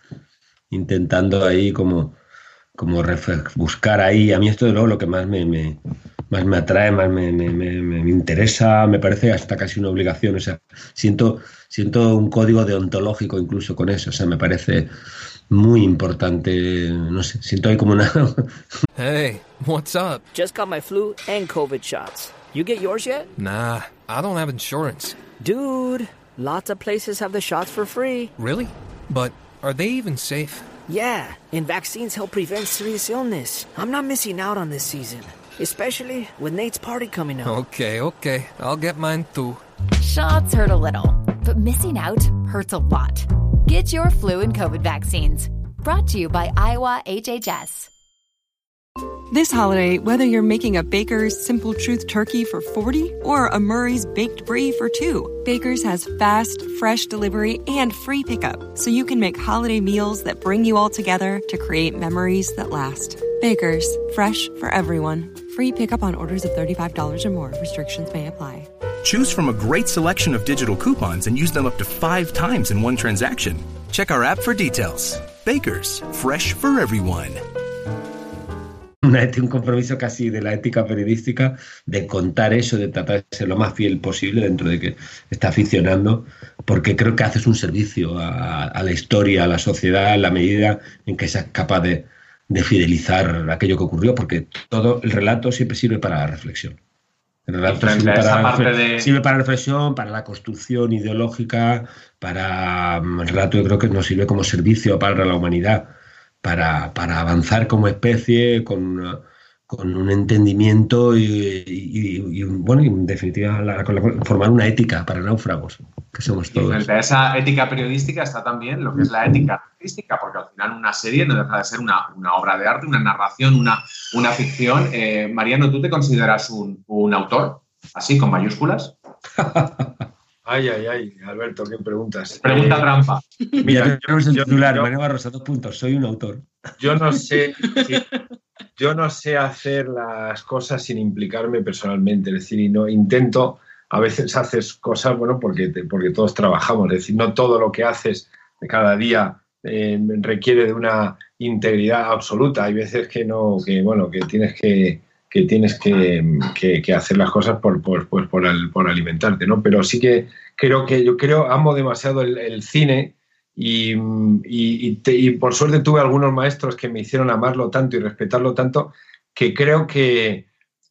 intentando ahí como, como buscar ahí. A mí esto de luego lo que más me, me más me atrae, más me, me, me, me, interesa, me parece hasta casi una obligación. O sea, siento, siento un código deontológico incluso con eso. O sea, me parece muy importante. No sé, siento ahí como una. [laughs] hey, what's up? Just got my flu and COVID shots. You get yours yet? Nah, I don't have insurance. Dude, lots of places have the shots for free. Really? But are they even safe? Yeah, and vaccines help prevent serious illness. I'm not missing out on this season. Especially with Nate's party coming up. Okay, okay. I'll get mine too. Shots hurt a little, but missing out hurts a lot. Get your flu and COVID vaccines. Brought to you by Iowa HHS. This holiday, whether you're making a Baker's Simple Truth turkey for 40 or a Murray's Baked Brie for 2, Baker's has fast, fresh delivery and free pickup, so you can make holiday meals that bring you all together to create memories that last. Baker's, fresh for everyone. Free pickup on orders of $35 or more. Restrictions may apply. Choose from a great selection of digital coupons and use them up to five times in one transaction. Check our app for details. Baker's, fresh for everyone. un compromiso casi de la ética periodística de contar eso, de tratar de ser lo más fiel posible dentro de que está aficionando, porque creo que haces un servicio a, a la historia, a la sociedad, en la medida en que seas capaz de, de fidelizar aquello que ocurrió, porque todo el relato siempre sirve para la reflexión. El relato sirve para, sirve para, reflexión, para la construcción ideológica, para mm, el relato yo creo que nos sirve como servicio para la humanidad, para, para avanzar como especie con con un entendimiento y, bueno, en definitiva formar una ética para náufragos, que somos todos. Y frente a esa ética periodística está también lo que es la ética artística, porque al final una serie no deja de ser una, obra de arte, una narración, una, una ficción. Eh, Mariano, ¿tú te consideras un, un autor, así, con mayúsculas? [laughs] Ay, ay, ay, Alberto, ¿qué preguntas? Pregunta trampa. Mira, yo, no sé titular, Mariano Barrosa, dos puntos, soy un autor. Yo no sé, yo no sé hacer las cosas sin implicarme personalmente, es decir, y no intento, a veces haces cosas, bueno, porque, porque todos trabajamos, es decir, no todo lo que haces cada día eh, requiere de una integridad absoluta, hay veces que no, que bueno, que tienes que, que tienes que, hacer las cosas por, por, pues por, por, alimentarte, ¿no? Pero sí que creo que yo creo, amo demasiado el, cine y, y, por suerte tuve algunos maestros que me hicieron amarlo tanto y respetarlo tanto que creo que,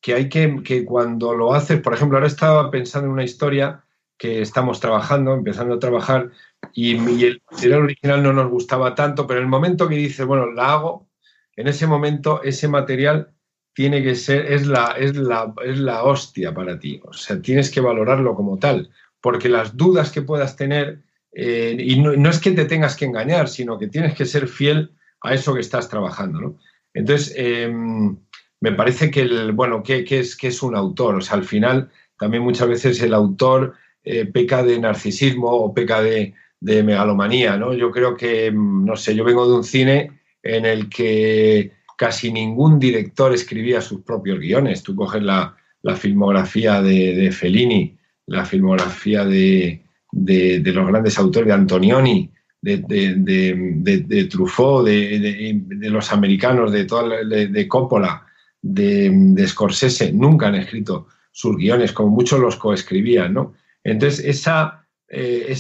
que hay que, que cuando lo haces, por ejemplo, ahora estaba pensando en una historia que estamos trabajando, empezando a trabajar, y, el material original no nos gustaba tanto, pero en el momento que dices, bueno, la hago, en ese momento ese material tiene que ser, es la, es la, es la hostia para ti. O sea, tienes que valorarlo como tal, porque las dudas que puedas tener, eh, y no, es que te tengas que engañar, sino que tienes que ser fiel a eso que estás trabajando. ¿no? Entonces, em, me parece que, el, bueno, que, es, que es un autor. O sea, al final, también muchas veces el autor eh, peca de narcisismo o peca de, de megalomanía. ¿no? Yo creo que, no sé, yo vengo de un cine en el que casi ningún director escribía sus propios guiones. Tú coges la, filmografía de, Fellini, la filmografía de, los grandes autores de Antonioni, de, Truffaut, de, los americanos, de, toda, de, Coppola, de, Scorsese, nunca han escrito sus guiones, como muchos los coescribían, ¿no? Entonces, esa, eh,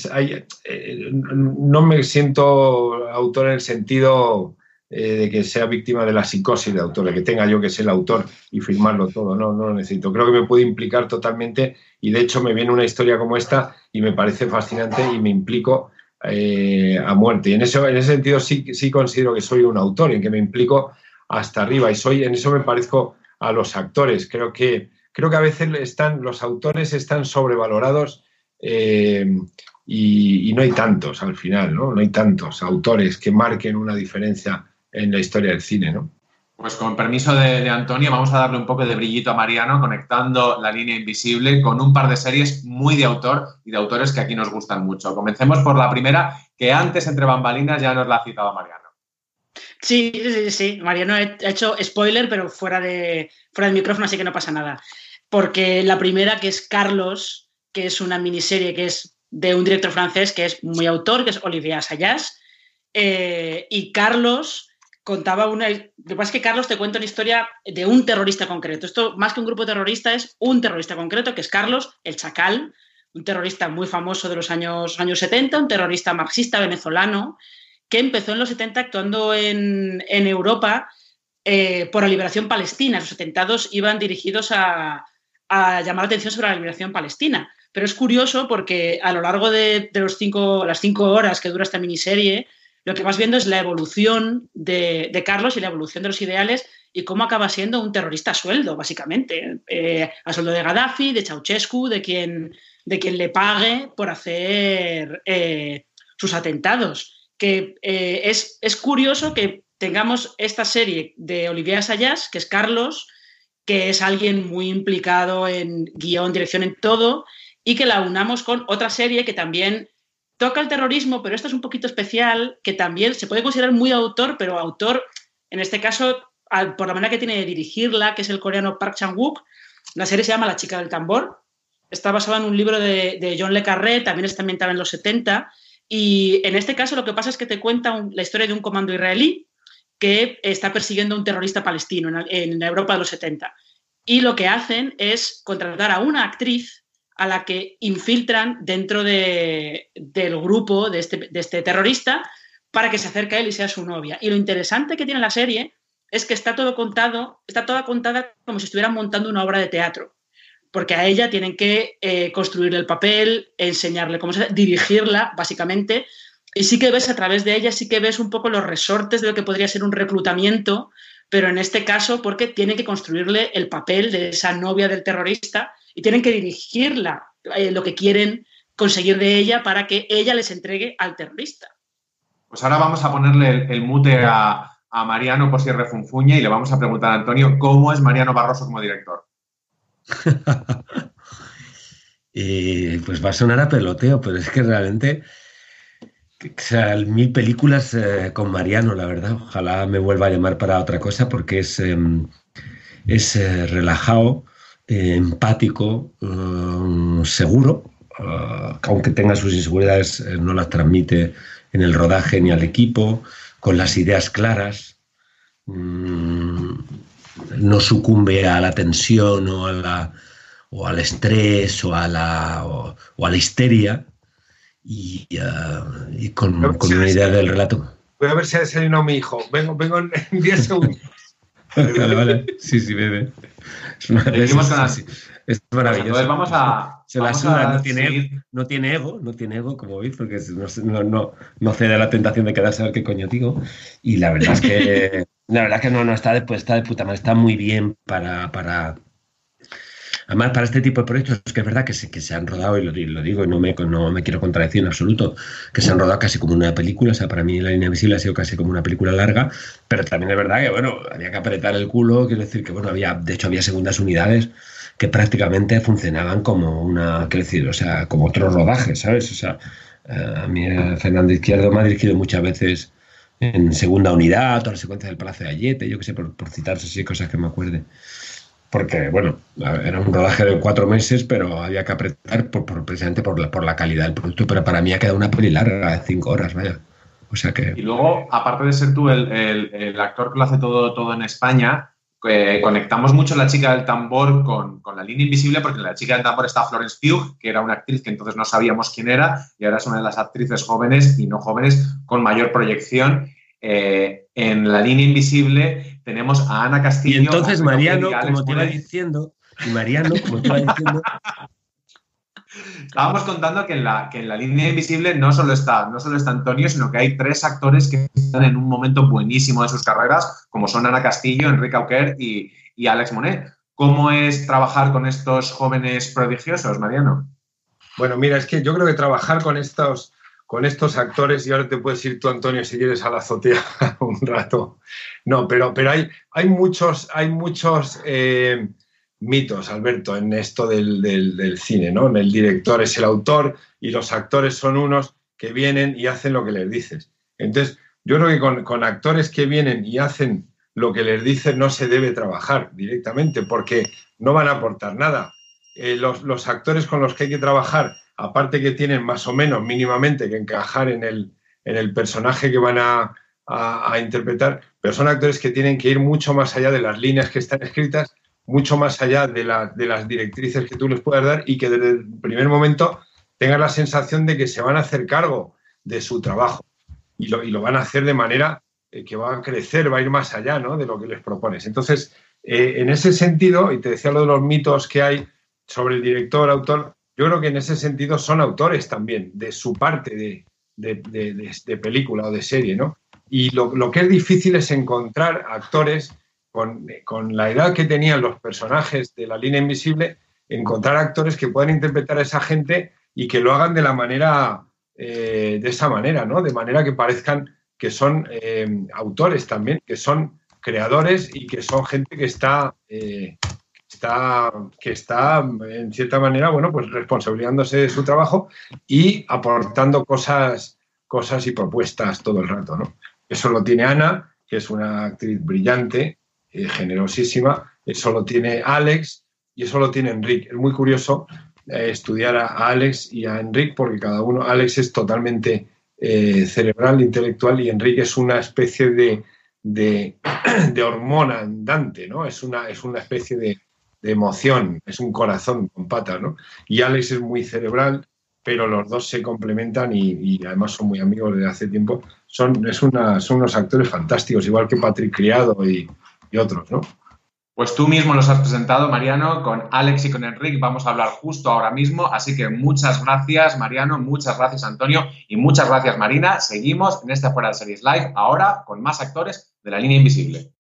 eh, no me siento autor en el sentido eh, de que sea víctima de la psicosis de autor, de que tenga yo que ser el autor y firmarlo todo. No, no lo necesito. Creo que me puede implicar totalmente y de hecho me viene una historia como esta y me parece fascinante y me implico a muerte. Y en, eso, en ese sentido sí, sí considero que soy un autor, en que me implico hasta arriba y soy, en eso me parezco a los actores. Creo que, creo que a veces están, los autores están sobrevalorados eh, y, no hay tantos al final, ¿no? No hay tantos autores que marquen una diferencia en la historia del cine, ¿no? Pues con permiso de, Antonio, vamos a darle un poco de brillito a Mariano, conectando la línea invisible con un par de series muy de autor y de autores que aquí nos gustan mucho. Comencemos por la primera, que antes entre bambalinas ya nos la ha citado Mariano. Sí, sí, sí. Mariano ha hecho spoiler, pero fuera de, fuera del micrófono, así que no pasa nada. Porque la primera, que es Carlos, que es una miniserie que es de un director francés que es muy autor, que es Olivier Assayas. Eh, y Carlos contaba una... Lo que pasa es que Carlos te cuenta una historia de un terrorista concreto. Esto, más que un grupo terrorista, es un terrorista concreto, que es Carlos, el Chacal, un terrorista muy famoso de los años, años 70, un terrorista marxista venezolano, que empezó en los 70 actuando en, Europa eh, por la liberación palestina. Los atentados iban dirigidos a, llamar la atención sobre la liberación palestina. Pero es curioso porque a lo largo de, los cinco, las cinco horas que dura esta miniserie, lo que vas viendo es la evolución de, Carlos y la evolución de los ideales y cómo acaba siendo un terrorista a sueldo, básicamente. Eh, a sueldo de Gaddafi, de Ceausescu, de quien, de quien le pague por hacer eh, sus atentados. Que eh, es, es, curioso que tengamos esta serie de Olivier Sayas, que es Carlos, que es alguien muy implicado en guion, dirección, en todo, y que la unamos con otra serie que también toca el terrorismo, pero esto es un poquito especial, que también se puede considerar muy autor, pero autor, en este caso, por la manera que tiene de dirigirla, que es el coreano Park Chan-wook. La serie se llama La chica del tambor. Está basada en un libro de, John Le Carré, también está ambientada en los 70. Y en este caso lo que pasa es que te cuenta la historia de un comando israelí que está persiguiendo a un terrorista palestino en, en Europa de los 70. Y lo que hacen es contratar a una actriz a la que infiltran dentro del grupo este, de este, terrorista para que se acerque a él y sea su novia. Y lo interesante que tiene la serie es que está todo contado, está toda contada como si estuvieran montando una obra de teatro. Porque a ella tienen que eh, construir el papel, enseñarle cómo se dirigirla, básicamente, y sí que ves a través de ella, sí que ves un poco los resortes de lo que podría ser un reclutamiento, pero en este caso porque tienen que construirle el papel de esa novia del terrorista y tienen que dirigirla, eh, lo que quieren conseguir de ella para que ella les entregue al terrorista. Pues ahora vamos a ponerle el, el mute a, a Mariano por si refunfuña y le vamos a preguntar a Antonio cómo es Mariano Barroso como director. [laughs] y pues va a sonar a peloteo, pero es que realmente, o mil películas eh, con Mariano, la verdad. Ojalá me vuelva a llamar para otra cosa porque es, eh, es eh, relajado, empático, seguro, aunque tenga sus inseguridades, no las transmite en el rodaje ni al equipo, con las ideas claras. Mm, no sucumbe a la tensión o, a la, o al estrés o a la, o, a la histeria y, uh, y con, con una idea del relato. Voy a ver si ha desayunado mi hijo. Vengo, vengo en 10 [laughs] segundos. vale, vale. Sí, sí, bebe. Es, una, es, es, es maravilloso. Entonces vamos a. [laughs] Se la suda, no tiene, no tiene ego, no tiene ego, como veis, porque no, no, no cede a la tentación de quedarse a ver qué coño digo. Y la verdad es que [laughs] la verdad que no, no está, después está de puta madre, está muy bien para, para, Además, para este tipo de proyectos, es que es verdad que se, han rodado, y lo, digo, y no me, no me quiero contradecir en absoluto, que se han rodado casi como una película. O sea, para mí La línea visible ha sido casi como una película larga, pero también es verdad que, bueno, había que apretar el culo. Quiero decir que, bueno, había, de hecho, había segundas unidades que prácticamente funcionaban como una, quiero decir, o sea, como otros rodajes, ¿sabes? O sea, eh, a mí eh, Fernando Izquierdo me ha dirigido muchas veces en segunda unidad, toda la secuencia del Palacio de Ayete, yo qué sé, por, por citarse así cosas que me acuerde. Porque, bueno, era un rodaje de cuatro meses, pero había que apretar por, precisamente por la, por la calidad del producto. Pero para mí ha quedado una peli larga de cinco horas, vaya. O sea que... Y luego, aparte de ser tú el, actor que lo hace todo, todo en España, eh, conectamos mucho la chica del tambor con, con, la línea invisible, porque en la chica del tambor está Florence Pugh, que era una actriz que entonces no sabíamos quién era, y ahora es una de las actrices jóvenes y no jóvenes con mayor proyección. Eh, en la línea invisible tenemos a Ana Castillo. Y entonces Mariano, como te iba diciendo, y Mariano, como te iba diciendo, [laughs] Estábamos contando que en, la, que en la línea invisible no solo, está, no solo está Antonio, sino que hay tres actores que están en un momento buenísimo de sus carreras, como son Ana Castillo, Enrique Auquer y, y Alex Monet. ¿Cómo es trabajar con estos jóvenes prodigiosos, Mariano? Bueno, mira, es que yo creo que trabajar con estos, con estos actores, y ahora te puedes ir tú, Antonio, si quieres a la azotea [laughs] un rato. No, pero, pero hay, hay muchos, hay muchos eh, mitos, Alberto, en esto del, del, cine, ¿no? El director es el autor y los actores son unos que vienen y hacen lo que les dices. Entonces, yo creo que con, con actores que vienen y hacen lo que les dices no se debe trabajar directamente porque no van a aportar nada. Eh, los, los, actores con los que hay que trabajar, aparte que tienen más o menos mínimamente que encajar en el, en el personaje que van a, a, a interpretar, pero son actores que tienen que ir mucho más allá de las líneas que están escritas mucho más allá de, la, de, las directrices que tú les puedas dar y que desde el primer momento tengan la sensación de que se van a hacer cargo de su trabajo y lo, y lo van a hacer de manera eh, que va a crecer, va a ir más allá ¿no? de lo que les propones. Entonces, eh, en ese sentido, y te decía lo de los mitos que hay sobre el director, autor, yo creo que en ese sentido son autores también de su parte de, de, de, de película o de serie, ¿no? Y lo, que es difícil es encontrar actores con, con, la edad que tenían los personajes de la línea invisible, encontrar actores que puedan interpretar a esa gente y que lo hagan de la manera, eh, de esa manera, ¿no? De manera que parezcan que son eh, autores también, que son creadores y que son gente que está, eh, está, que está, en cierta manera, bueno, pues responsabilizándose de su trabajo y aportando cosas, cosas y propuestas todo el rato, ¿no? Eso lo tiene Ana, que es una actriz brillante, eh, generosísima. Eso lo tiene Alex y eso lo tiene Enrique. Es muy curioso eh, estudiar a, Alex y a Enrique porque cada uno, Alex es totalmente eh, cerebral, intelectual y Enrique es una especie de, de, [clears throat] de hormona andante, ¿no? Es una, es una especie de, de, emoción, es un corazón con patas, ¿no? Y Alex es muy cerebral, pero los dos se complementan y, y además son muy amigos desde hace tiempo. Son, es una, son unos actores fantásticos, igual que Patrick Criado y, y otros, ¿no? Pues tú mismo los has presentado, Mariano, con Alex y con Enrique. Vamos a hablar justo ahora mismo. Así que muchas gracias, Mariano, muchas gracias, Antonio, y muchas gracias, Marina. Seguimos en esta Fuera de Series Live, ahora con más actores de la línea invisible.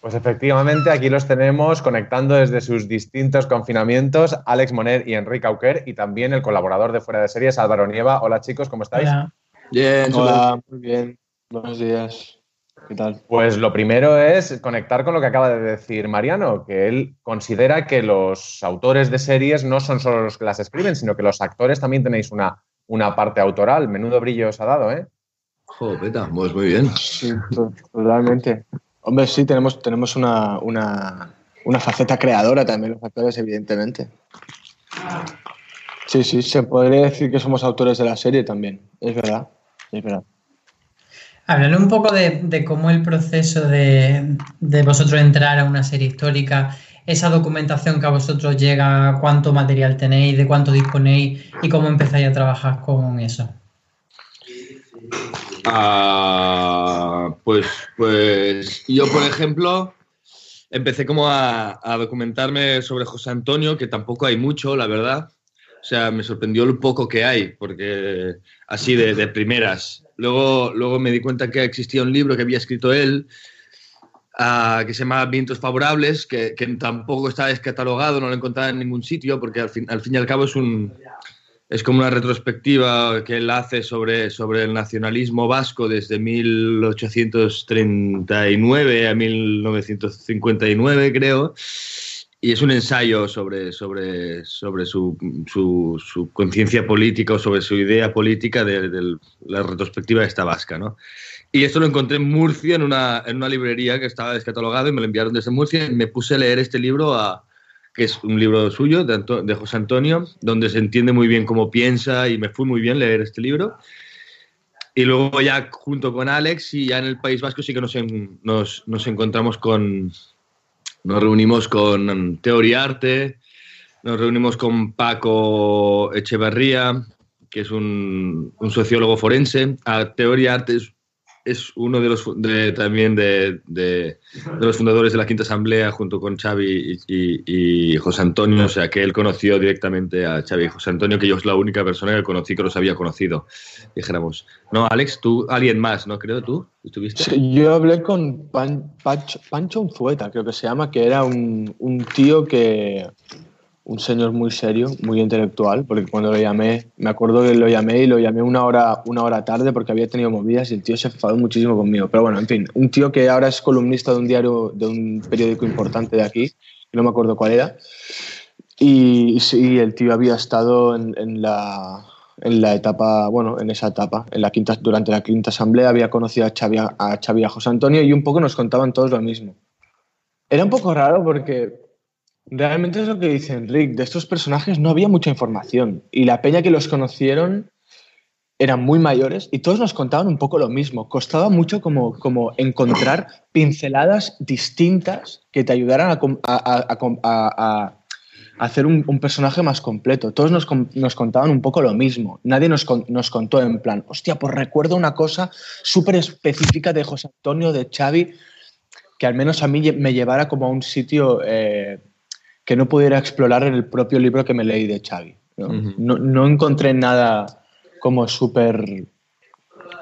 Pues efectivamente, aquí los tenemos conectando desde sus distintos confinamientos, Alex Moner y Enrique Auquer, y también el colaborador de Fuera de Series, Álvaro Nieva. Hola chicos, ¿cómo estáis? Bien, hola, muy bien. Buenos días. ¿Qué tal? Pues lo primero es conectar con lo que acaba de decir Mariano, que él considera que los autores de series no son solo los que las escriben, sino que los actores también tenéis una, una parte autoral. Menudo brillo os ha dado, ¿eh? Joder, pues muy bien. Sí, totalmente. Hombre, sí, tenemos, tenemos una, una, una faceta creadora también los actores, evidentemente. Sí, sí, se podría decir que somos autores de la serie también, es verdad, es verdad. Hablando un poco de, cómo el proceso de, vosotros entrar a una serie histórica, esa documentación que a vosotros llega, cuánto material tenéis, de cuánto disponéis y cómo empezáis a trabajar con eso. Ah, pues, pues yo, por ejemplo, empecé como a, documentarme sobre José Antonio, que tampoco hay mucho, la verdad. O sea, me sorprendió lo poco que hay, porque así de, de primeras. Luego, luego me di cuenta que existía un libro que había escrito él, uh, que se llama Vientos Favorables, que, que, tampoco está descatalogado, no lo encontraba en ningún sitio, porque al fin, al fin y al cabo es, un, es como una retrospectiva que él hace sobre, sobre el nacionalismo vasco desde 1839 a 1959, creo y es un ensayo sobre, sobre, sobre su, su, su conciencia política o sobre su idea política de, de, la retrospectiva de esta vasca, ¿no? Y esto lo encontré en Murcia, en una, en una librería que estaba descatalogado y me lo enviaron desde Murcia y me puse a leer este libro, a, que es un libro suyo, de, de José Antonio, donde se entiende muy bien cómo piensa y me fue muy bien leer este libro. Y luego ya junto con Alex y ya en el País Vasco sí que nos, en, nos, nos encontramos con, nos reunimos con Teoría Arte, nos reunimos con Paco Echevarría, que es un, un sociólogo forense. A Teoría Arte es es uno de los también de, los fundadores de la Quinta Asamblea junto con Xavi y, José Antonio, o sea que él conoció directamente a Xavi y José Antonio, que yo es la única persona que conocí que los había conocido, dijéramos. No, Alex, tú, alguien más, ¿no? Creo tú, ¿estuviste? yo hablé con Pancho Unzueta, creo que se llama, que era un, un tío que un señor muy serio, muy intelectual, porque cuando lo llamé, me acuerdo que lo llamé y lo llamé una hora, una hora tarde porque había tenido movidas y el tío se enfadó muchísimo conmigo. Pero bueno, en fin, un tío que ahora es columnista de un diario, de un periódico importante de aquí, no me acuerdo cuál era, y sí, el tío había estado en, la, en la etapa, bueno, en esa etapa, en la quinta, durante la quinta asamblea había conocido a Xavi, a Xavi a José Antonio y un poco nos contaban todos lo mismo. Era un poco raro porque Realmente es lo que dice Enric. De estos personajes no había mucha información. Y la peña que los conocieron eran muy mayores y todos nos contaban un poco lo mismo. Costaba mucho como, como encontrar pinceladas distintas que te ayudaran a, hacer un, personaje más completo. Todos nos, nos, contaban un poco lo mismo. Nadie nos, nos contó en plan, hostia, pues recuerdo una cosa súper específica de José Antonio, de Xavi, que al menos a mí me llevara como a un sitio... Eh, que no pudiera explorar en el propio libro que me leí de Xavi. No, encontré nada como súper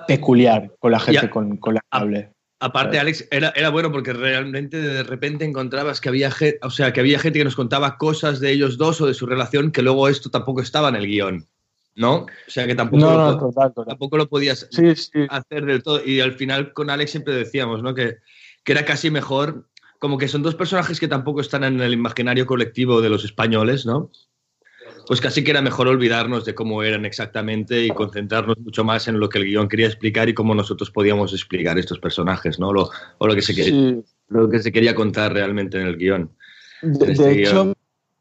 peculiar con la gente con, la que hablé. Aparte, Alex, era, era, bueno porque realmente de repente encontrabas que había, o sea, que había gente que nos contaba cosas de ellos dos o de su relación que luego esto tampoco estaba en el guion. ¿No? O sea que tampoco, lo, tampoco lo podías hacer del todo. Y al final con Alex siempre decíamos, ¿no? Que, que era casi mejor como que son dos personajes que tampoco están en el imaginario colectivo de los españoles, ¿no? Pues casi que era mejor olvidarnos de cómo eran exactamente y concentrarnos mucho más en lo que el guion quería explicar y cómo nosotros podíamos explicar estos personajes, ¿no? Lo, o lo que, se quería, lo que se quería contar realmente en el guion. De, este hecho,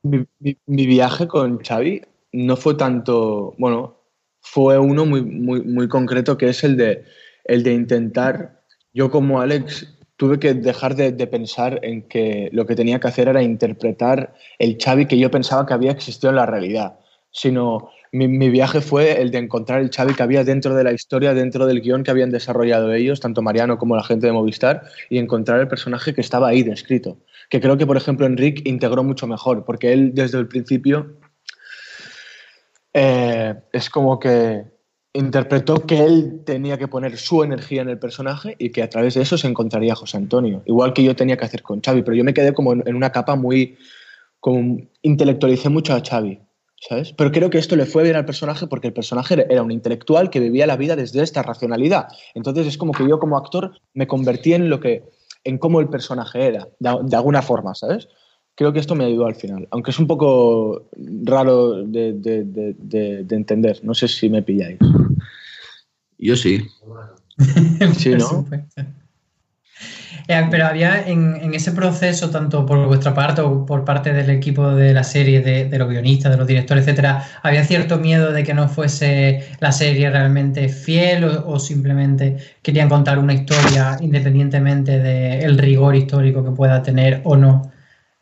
Mi, mi, viaje con Xavi no fue tanto, bueno, fue uno muy, muy, muy concreto que es el de, el de intentar, yo como Alex tuve que dejar de, pensar en que lo que tenía que hacer era interpretar el Xavi que yo pensaba que había existido en la realidad. sino mi, mi, viaje fue el de encontrar el Xavi que había dentro de la historia, dentro del guion que habían desarrollado ellos, tanto Mariano como la gente de Movistar, y encontrar el personaje que estaba ahí descrito. Que creo que, por ejemplo, Enric integró mucho mejor, porque él desde el principio eh, es como que interpretó que él tenía que poner su energía en el personaje y que a través de eso se encontraría a José Antonio, igual que yo tenía que hacer con Xavi, pero yo me quedé como en, una capa muy... Como, intelectualicé mucho a Xavi, ¿sabes? Pero creo que esto le fue bien al personaje porque el personaje era un intelectual que vivía la vida desde esta racionalidad. Entonces es como que yo como actor me convertí en lo que en cómo el personaje era, de alguna forma, ¿sabes? Creo que esto me ayudó al final, aunque es un poco raro de, de, de, de entender. No sé si me pilláis. Yo sí. [laughs] sí, ¿no? Eh, pero había en, en, ese proceso, tanto por vuestra parte o por parte del equipo de la serie, de, de, los guionistas, de los directores, etcétera, ¿había cierto miedo de que no fuese la serie realmente fiel o, o simplemente querían contar una historia independientemente del rigor histórico que pueda tener o no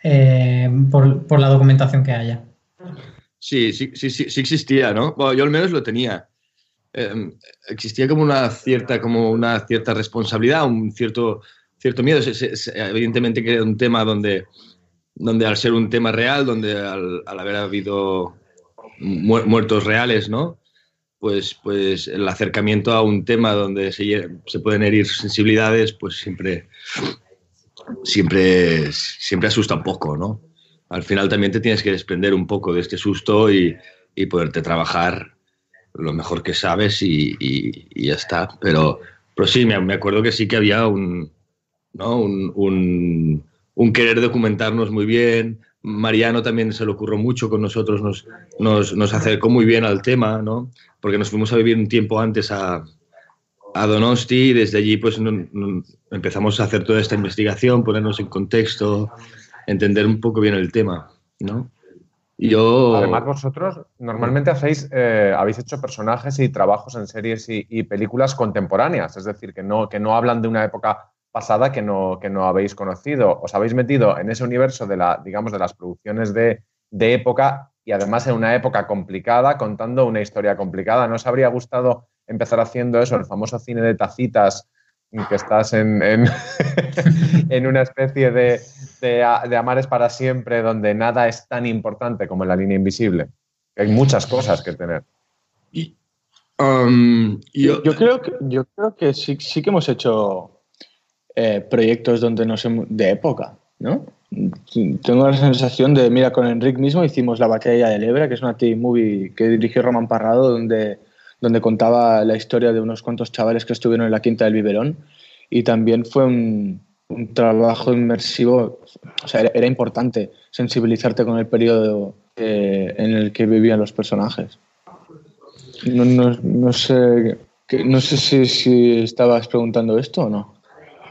eh, por, por, la documentación que haya? Sí, sí, sí, sí, sí existía, ¿no? Bueno, yo al menos lo tenía. Eh, existía como una cierta, como una cierta responsabilidad, un cierto cierto miedo. Es, es, evidentemente que era un tema donde, donde al ser un tema real, donde al, al haber habido mu muertos reales, ¿no? Pues, pues el acercamiento a un tema donde se, se pueden herir sensibilidades, pues siempre, siempre, siempre asusta un poco, ¿no? Al final también te tienes que desprender un poco de este susto y, y poderte trabajar lo mejor que sabes y, y, ya está. Pero, pero sí, me, me acuerdo que sí que había un, ¿no? Un, un, un, querer documentarnos muy bien. Mariano también se lo ocurrió mucho con nosotros, nos, nos, nos, acercó muy bien al tema, ¿no? porque nos fuimos a vivir un tiempo antes a, a Donosti y desde allí pues empezamos a hacer toda esta investigación, ponernos en contexto, entender un poco bien el tema. ¿no? Yo... Además, vosotros normalmente hacéis, eh, habéis hecho personajes y trabajos en series y, y, películas contemporáneas, es decir, que no, que no hablan de una época pasada que no, que no habéis conocido. Os habéis metido en ese universo de, la, digamos, de las producciones de, de época y además en una época complicada, contando una historia complicada. ¿No os habría gustado empezar haciendo eso, el famoso cine de tacitas, que estás en, en, [laughs] en una especie de, de, de, amares para siempre, donde nada es tan importante como en la línea invisible? Hay muchas cosas que tener. Y, um, yo, yo, creo que, yo creo que sí, sí que hemos hecho eh, proyectos donde no sé, de época, ¿no? Tengo la sensación de, mira, con Enric mismo hicimos La Batalla del Ebra, que es una TV movie que dirigió Román Parrado, donde, donde contaba la historia de unos cuantos chavales que estuvieron en la Quinta del Biberón. Y también fue un, un trabajo inmersivo, o sea, era, era, importante sensibilizarte con el periodo eh, en el que vivían los personajes. No, no, no sé, no sé si, si estabas preguntando esto o no.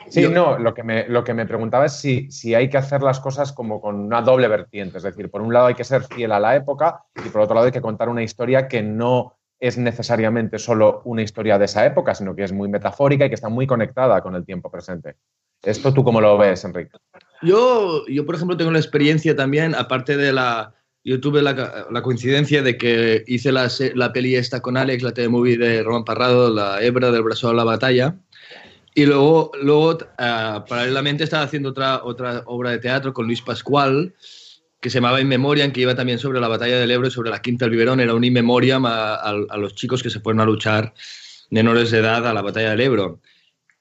Sí, no, lo que me, lo que me preguntaba es si, si hay que hacer las cosas como con una doble vertiente. Es decir, por un lado hay que ser fiel a la época y por otro lado hay que contar una historia que no es necesariamente solo una historia de esa época, sino que es muy metafórica y que está muy conectada con el tiempo presente. ¿Esto tú cómo lo ves, Enrique? Yo, yo por ejemplo, tengo la experiencia también, aparte de la... Yo tuve la, la coincidencia de que hice la, la peli esta con Alex, la TV-movie de Román Parrado, La hebra del brazo a la batalla, y luego, luego uh, paralelamente estaba haciendo otra, otra obra de teatro con Luis Pascual, que se llamaba In Memoriam, que iba también sobre la batalla del Ebro y sobre la Quinta del Biberón. Era un In Memoriam a, los chicos que se fueron a luchar menores de edad a la batalla del Ebro.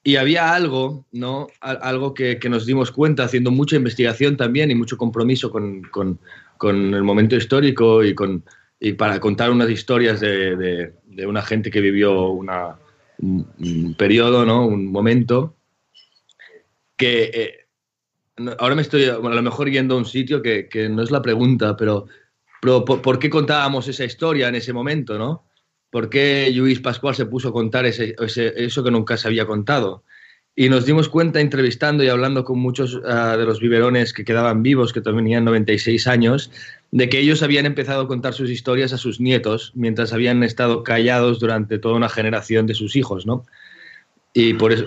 Y había algo, ¿no? Algo que, que nos dimos cuenta haciendo mucha investigación también y mucho compromiso con, con, con el momento histórico y, con, y para contar unas historias de, de, de una gente que vivió una, un, un periodo, ¿no? un momento, que eh, ahora me estoy a lo mejor yendo a un sitio que, que no es la pregunta, pero, pero ¿por, ¿por, qué contábamos esa historia en ese momento? ¿no? ¿Por qué Luis Pascual se puso a contar ese, eso que nunca se había contado? Y nos dimos cuenta entrevistando y hablando con muchos uh, de los biberones que quedaban vivos, que tenían 96 años, de que ellos habían empezado a contar sus historias a sus nietos mientras habían estado callados durante toda una generación de sus hijos, ¿no? Y por eso...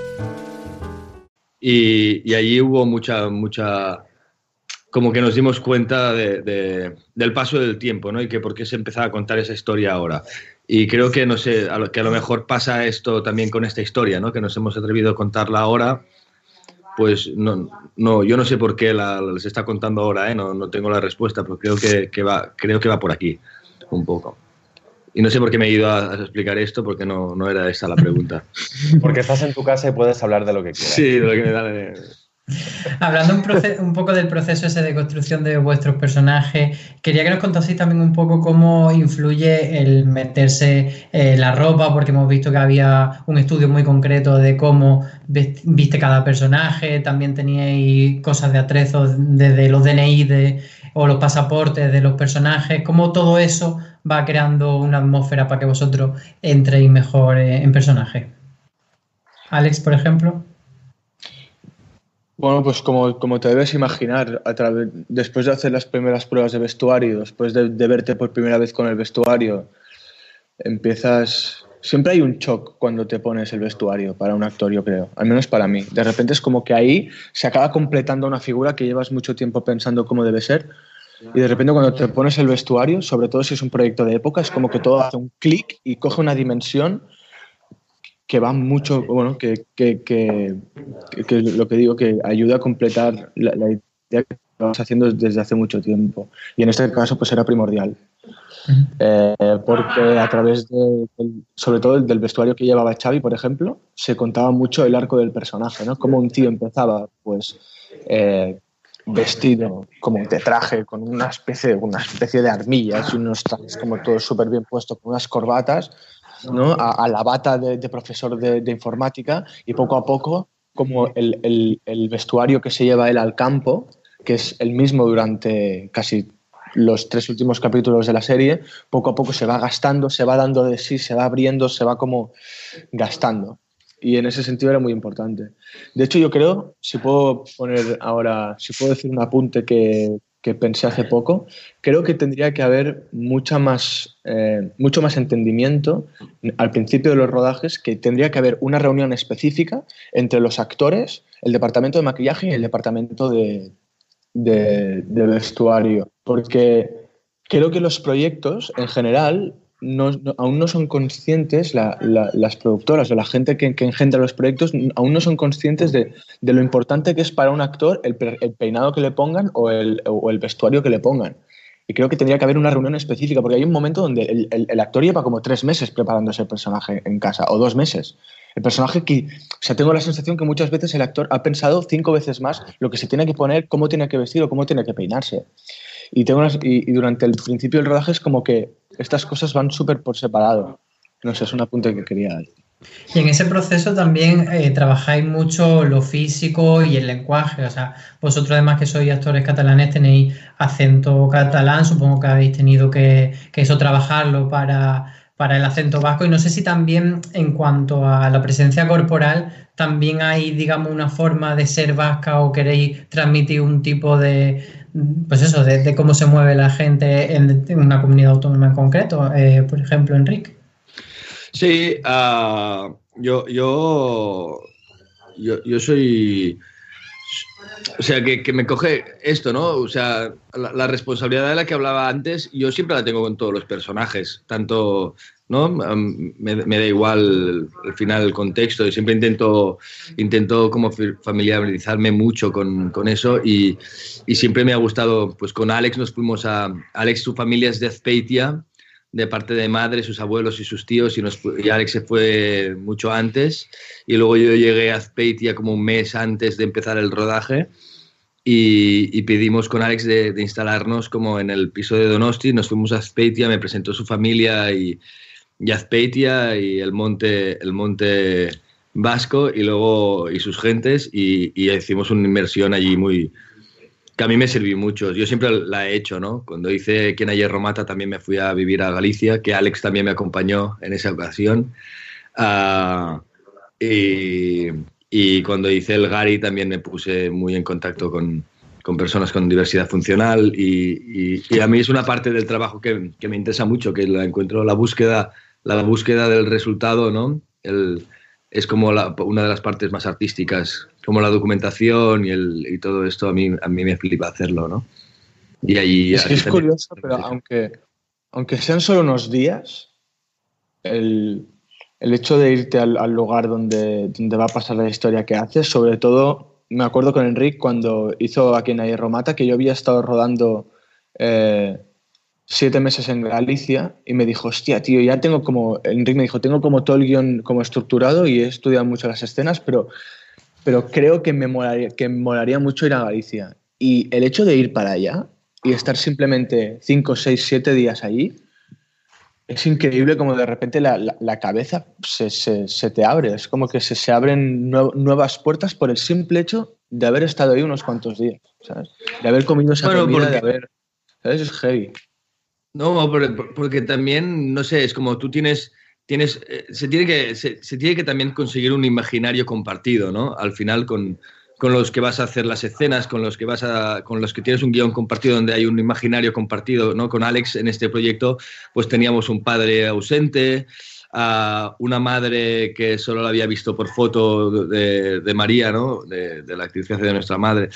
Y, y allí hubo mucha, mucha, como que nos dimos cuenta de, de, del paso del tiempo, ¿no? Y que por qué se empezaba a contar esa historia ahora. Y creo que, no sé, a lo, que a lo mejor pasa esto también con esta historia, ¿no? Que nos hemos atrevido a contarla ahora, pues no, no yo no sé por qué la, la se está contando ahora, ¿eh? No, no tengo la respuesta, pero creo que, que, va, creo que va por aquí, un poco. Y no sé por qué me he ido a, a explicar esto, porque no, no, era esa la pregunta. [laughs] Porque estás en tu casa y puedes hablar de lo que quieras. Sí, de lo que me da. De... Hablando un, un, poco del proceso ese de construcción de vuestros personajes, quería que nos contaseis también un poco cómo influye el meterse eh, la ropa, porque hemos visto que había un estudio muy concreto de cómo viste cada personaje, también teníais cosas de atrezo desde los DNI de, o los pasaportes de los personajes, cómo todo eso va creando una atmósfera para que vosotros entréis mejor eh, en personaje. Alex, por ejemplo. Bueno, pues como, como te debes imaginar, a través, después de hacer las primeras pruebas de vestuario, después de, de, verte por primera vez con el vestuario, empiezas... Siempre hay un shock cuando te pones el vestuario para un actor, yo creo, al menos para mí. De repente es como que ahí se acaba completando una figura que llevas mucho tiempo pensando cómo debe ser y de repente cuando te pones el vestuario, sobre todo si es un proyecto de época, es como que todo hace un clic y coge una dimensión que va mucho, bueno, que, que, que, que, lo que digo, que ayuda a completar la, la idea que vas haciendo desde hace mucho tiempo. Y en este caso, pues era primordial. Eh, porque a través de, sobre todo del vestuario que llevaba Xavi, por ejemplo, se contaba mucho el arco del personaje, ¿no? Cómo un tío empezaba, pues, eh, vestido como de traje, con una especie, una especie de armillas y unos trajes como todos súper bien puestos, con unas corbatas, ¿no? a, a la bata de, de profesor de, de, informática y poco a poco como el, el, el, vestuario que se lleva él al campo, que es el mismo durante casi los tres últimos capítulos de la serie, poco a poco se va gastando, se va dando de sí, se va abriendo, se va como gastando. Y en ese sentido era muy importante. De hecho, yo creo, si puedo poner ahora, si puedo decir un apunte que, que pensé hace poco, creo que tendría que haber mucha más, eh, mucho más entendimiento al principio de los rodajes, que tendría que haber una reunión específica entre los actores, el departamento de maquillaje y el departamento de, de, vestuario. Porque creo que los proyectos en general no, no, aún no son conscientes, la, la, las productoras o la gente que, engendra los proyectos, aún no son conscientes de, lo importante que es para un actor el, el peinado que le pongan o el, el, vestuario que le pongan. Y creo que tendría que haber una reunión específica, porque hay un momento donde el, el, el actor lleva como tres meses preparando ese personaje en casa, o dos meses. El personaje que, o sea, tengo la sensación que muchas veces el actor ha pensado cinco veces más lo que se tiene que poner, cómo tiene que vestir o cómo tiene que peinarse. Y, tengo unas, y, durante el principio del rodaje es como que estas cosas van súper por separado. No sé, es un apunte que quería decir. Y en ese proceso también eh, trabajáis mucho lo físico y el lenguaje. O sea, vosotros además que sois actores catalanes tenéis acento catalán, supongo que habéis tenido que, que eso trabajarlo para, para el acento vasco. Y no sé si también en cuanto a la presencia corporal, también hay, digamos, una forma de ser vasca o queréis transmitir un tipo de, pues eso, de, cómo se mueve la gente en, una comunidad autónoma en concreto, eh, por ejemplo, Enrique. Sí, yo, yo, yo, yo, soy... O sea, que, que, me coge esto, ¿no? O sea, la, responsabilidad de la que hablaba antes, yo siempre la tengo con todos los personajes, tanto, ¿no? Me, me, da igual al final el contexto, y siempre intento, intento como familiarizarme mucho con, con eso y, y, siempre me ha gustado, pues con Alex nos fuimos a, Alex su familia es de Azpeitia, de parte de madre, sus abuelos y sus tíos, y, nos, y Alex se fue mucho antes. Y luego yo llegué a Azpeitia como un mes antes de empezar el rodaje. Y, y pedimos con Alex de, de, instalarnos como en el piso de Donosti. Nos fuimos a Azpeitia, me presentó su familia y, y Azpeitia y el monte, el monte vasco y luego y sus gentes y, y hicimos una inmersión allí muy, que a mí me sirvió mucho. Yo siempre la he hecho, ¿no? Cuando hice Quien ayer Romata también me fui a vivir a Galicia, que Alex también me acompañó en esa ocasión. Uh, y, y, cuando hice el Gary también me puse muy en contacto con, con personas con diversidad funcional y, y, y, a mí es una parte del trabajo que, que, me interesa mucho, que la encuentro la búsqueda, la búsqueda del resultado, ¿no? El, es como la, una de las partes más artísticas, como la documentación y, el, y todo esto, a mí, a mí me flipa hacerlo, ¿no? Y ahí, es que es curioso, pero aunque, aunque sean solo unos días, el, el hecho de irte al, al, lugar donde, donde va a pasar la historia que haces, sobre todo, me acuerdo con Enrique cuando hizo aquí en Romata, que yo había estado rodando... Eh, siete meses en Galicia y me dijo, hostia, tío, ya tengo como, Enrique me dijo, tengo como todo el guion como estructurado y he estudiado mucho las escenas, pero, pero creo que me, molaría, que me molaría mucho ir a Galicia. Y el hecho de ir para allá y estar simplemente cinco, seis, siete días allí, es increíble como de repente la, la, la cabeza se, se, se, te abre, es como que se, se abren nuevas puertas por el simple hecho de haber estado ahí unos cuantos días, ¿sabes? De haber comido esa bueno, comida, porque... de haber... ¿Sabes? Es heavy. No, porque también, no sé, es como tú tienes, tienes eh, se, tiene que, se, tiene que también conseguir un imaginario compartido, ¿no? Al final con, con, los que vas a hacer las escenas, con los que vas a, con los que tienes un guion compartido donde hay un imaginario compartido, ¿no? Con Alex en este proyecto, pues teníamos un padre ausente, a una madre que solo la había visto por foto de, de María, ¿no? De, la actriz hace de nuestra madre.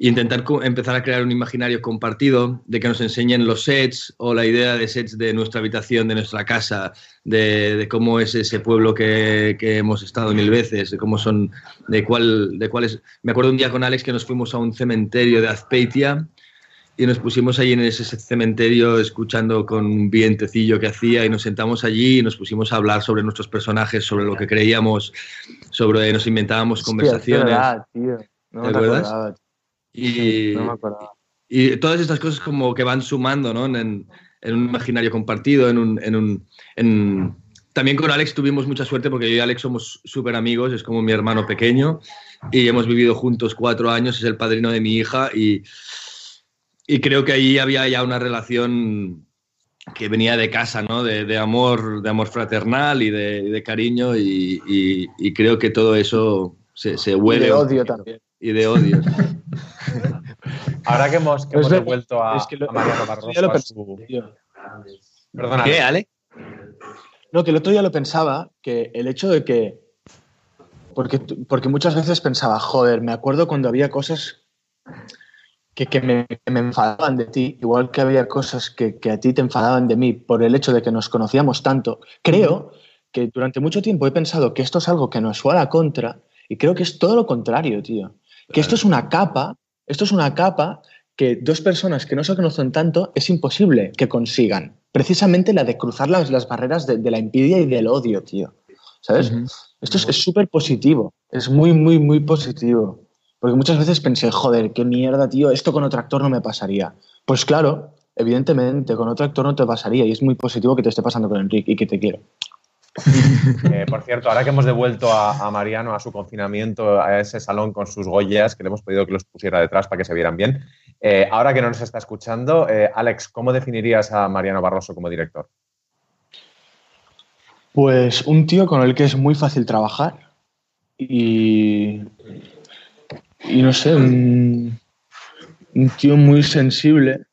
Intentar empezar a crear un imaginario compartido de que nos enseñen los sets o la idea de sets de nuestra habitación, de nuestra casa, de, de cómo es ese pueblo que, que, hemos estado mil veces, de cómo son, de cuál, de cuál es. Me acuerdo un día con Alex que nos fuimos a un cementerio de Azpeitia y nos pusimos allí en ese cementerio escuchando con un vientecillo que hacía y nos sentamos allí y nos pusimos a hablar sobre nuestros personajes, sobre lo que creíamos, sobre nos inventábamos conversaciones. Hostia, verdad, tío. No ¿Te acuerdas? Y, no y, todas estas cosas como que van sumando ¿no? en, en, un imaginario compartido, en un, en un en... También con Alex tuvimos mucha suerte porque yo y Alex somos súper amigos, es como mi hermano pequeño y hemos vivido juntos cuatro años, es el padrino de mi hija y, y creo que ahí había ya una relación que venía de casa, ¿no? De, de amor, de amor fraternal y de, de cariño y, y, y, creo que todo eso se, se huele. Y de odio también. Y de odio. [laughs] [laughs] Ahora que hemos, que hemos devuelto a, es que lo, a Mariano Barroso [laughs] lo a su... Perdona. ¿Qué, Ale? No, que el otro día lo pensaba, que el hecho de que... Porque, porque muchas veces pensaba, joder, me acuerdo cuando había cosas que, que, me, que, me, enfadaban de ti, igual que había cosas que, que, a ti te enfadaban de mí por el hecho de que nos conocíamos tanto. Creo que durante mucho tiempo he pensado que esto es algo que nos fue a la contra y creo que es todo lo contrario, tío. Que esto es una capa, esto es una capa que dos personas que no se conocen tanto es imposible que consigan. Precisamente la de cruzar las, las barreras de, de, la envidia y del odio, tío. ¿Sabes? Uh -huh. Esto es súper positivo. Es muy, muy, muy positivo. Porque muchas veces pensé, joder, qué mierda, tío, esto con otro actor no me pasaría. Pues claro, evidentemente, con otro actor no te pasaría y es muy positivo que te esté pasando con Enrique y que te quiero. Por cierto, ahora que hemos devuelto a, Mariano a su confinamiento, a ese salón con sus goyas, que le hemos pedido que los pusiera detrás para que se vieran bien, eh, ahora que no nos está escuchando, eh, Alex, ¿cómo definirías a Mariano Barroso como director? Pues un tío con el que es muy fácil trabajar y, y no sé, un tío muy sensible,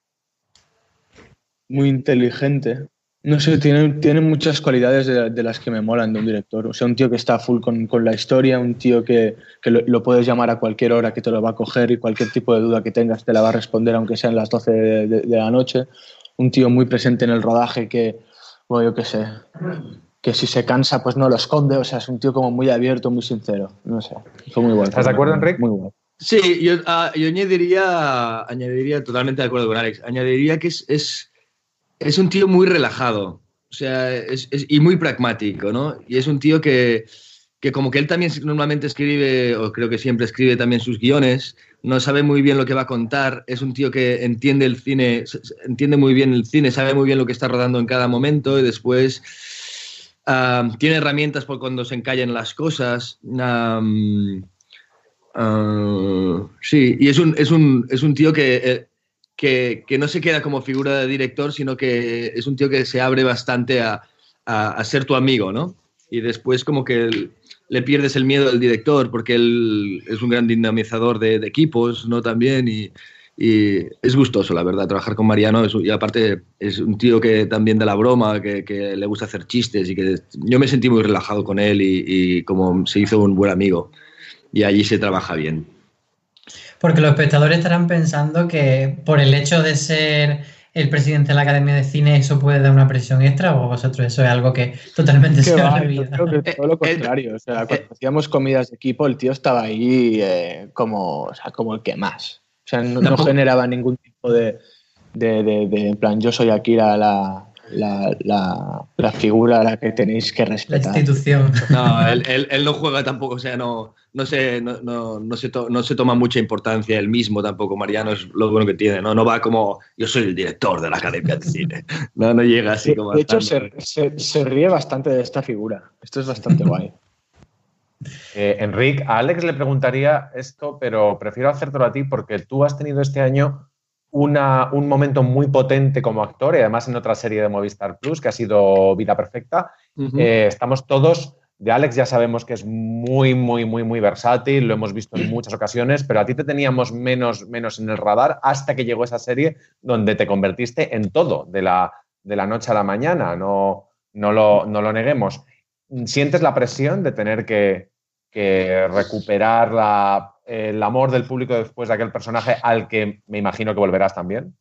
muy inteligente no sé, tiene, tiene muchas cualidades de, de, las que me molan de un director. O sea, un tío que está full con, con la historia, un tío que, que lo, lo, puedes llamar a cualquier hora que te lo va a coger y cualquier tipo de duda que tengas te la va a responder, aunque sean las 12 de, de, de la noche. Un tío muy presente en el rodaje que, bueno, yo qué sé, que si se cansa, pues no lo esconde. O sea, es un tío como muy abierto, muy sincero. No sé, fue muy bueno. ¿Estás de acuerdo, Enrique? Muy bueno. Sí, yo, uh, yo añadiría, añadiría, totalmente de acuerdo con Alex, añadiría que es, es es un tío muy relajado, o sea, es, y muy pragmático, ¿no? Y es un tío que, que como que él también normalmente escribe, o creo que siempre escribe también sus guiones, no sabe muy bien lo que va a contar, es un tío que entiende el cine, entiende muy bien el cine, sabe muy bien lo que está rodando en cada momento y después tiene herramientas por cuando se encallan las cosas. ah, sí, y es un, es un, es un tío que, eh, que, que no se queda como figura de director, sino que es un tío que se abre bastante a, a- ser tu amigo, ¿no? Y después como que le pierdes el miedo al director porque él es un gran dinamizador de, de equipos, ¿no? También y, y es gustoso, la verdad, trabajar con Mariano es- y aparte es un tío que también da la broma, que, que le gusta hacer chistes y que yo me sentí muy relajado con él y, y como se hizo un buen amigo y allí se trabaja bien. Porque los espectadores estarán pensando que por el hecho de ser el presidente de la Academia de Cine eso puede dar una presión extra o vosotros eso es algo que totalmente se va, yo creo que todo lo contrario. O sea, cuando hacíamos comidas de equipo, el tío estaba ahí eh, como, o sea, como el que más. O sea, no, generaba ningún tipo de, de, de- de, en plan, yo soy Akira la, la, la, la figura a la que tenéis que La respetar. institución. No, él, él- él no juega tampoco, o sea, no, no, se, no, no, no se to- no se toma mucha importancia él mismo tampoco. Mariano es lo bueno que tiene, ¿no? No va como yo soy el director de la Academia de Cine. [laughs] No, no llega así De, como. de hecho, se, se ríe bastante de esta figura. Esto es bastante [laughs] guay. Eh, Enric, a Alex le preguntaría esto, pero prefiero hacértelo a ti porque tú has tenido este año una- un momento muy potente como actor y además en otra serie de Movistar Plus que ha sido Vida Perfecta. Eh, estamos todos, de Alex ya sabemos que es muy, muy, muy, muy versátil, lo hemos visto en muchas ocasiones, pero a ti te teníamos menos, menos en el radar hasta que llegó esa serie donde te convertiste en todo, de la, de la noche a la mañana, no, no, lo, no lo neguemos. ¿Sientes la presión de tener que, que recuperar la- el amor del público después de aquel personaje al que me imagino que volverás también?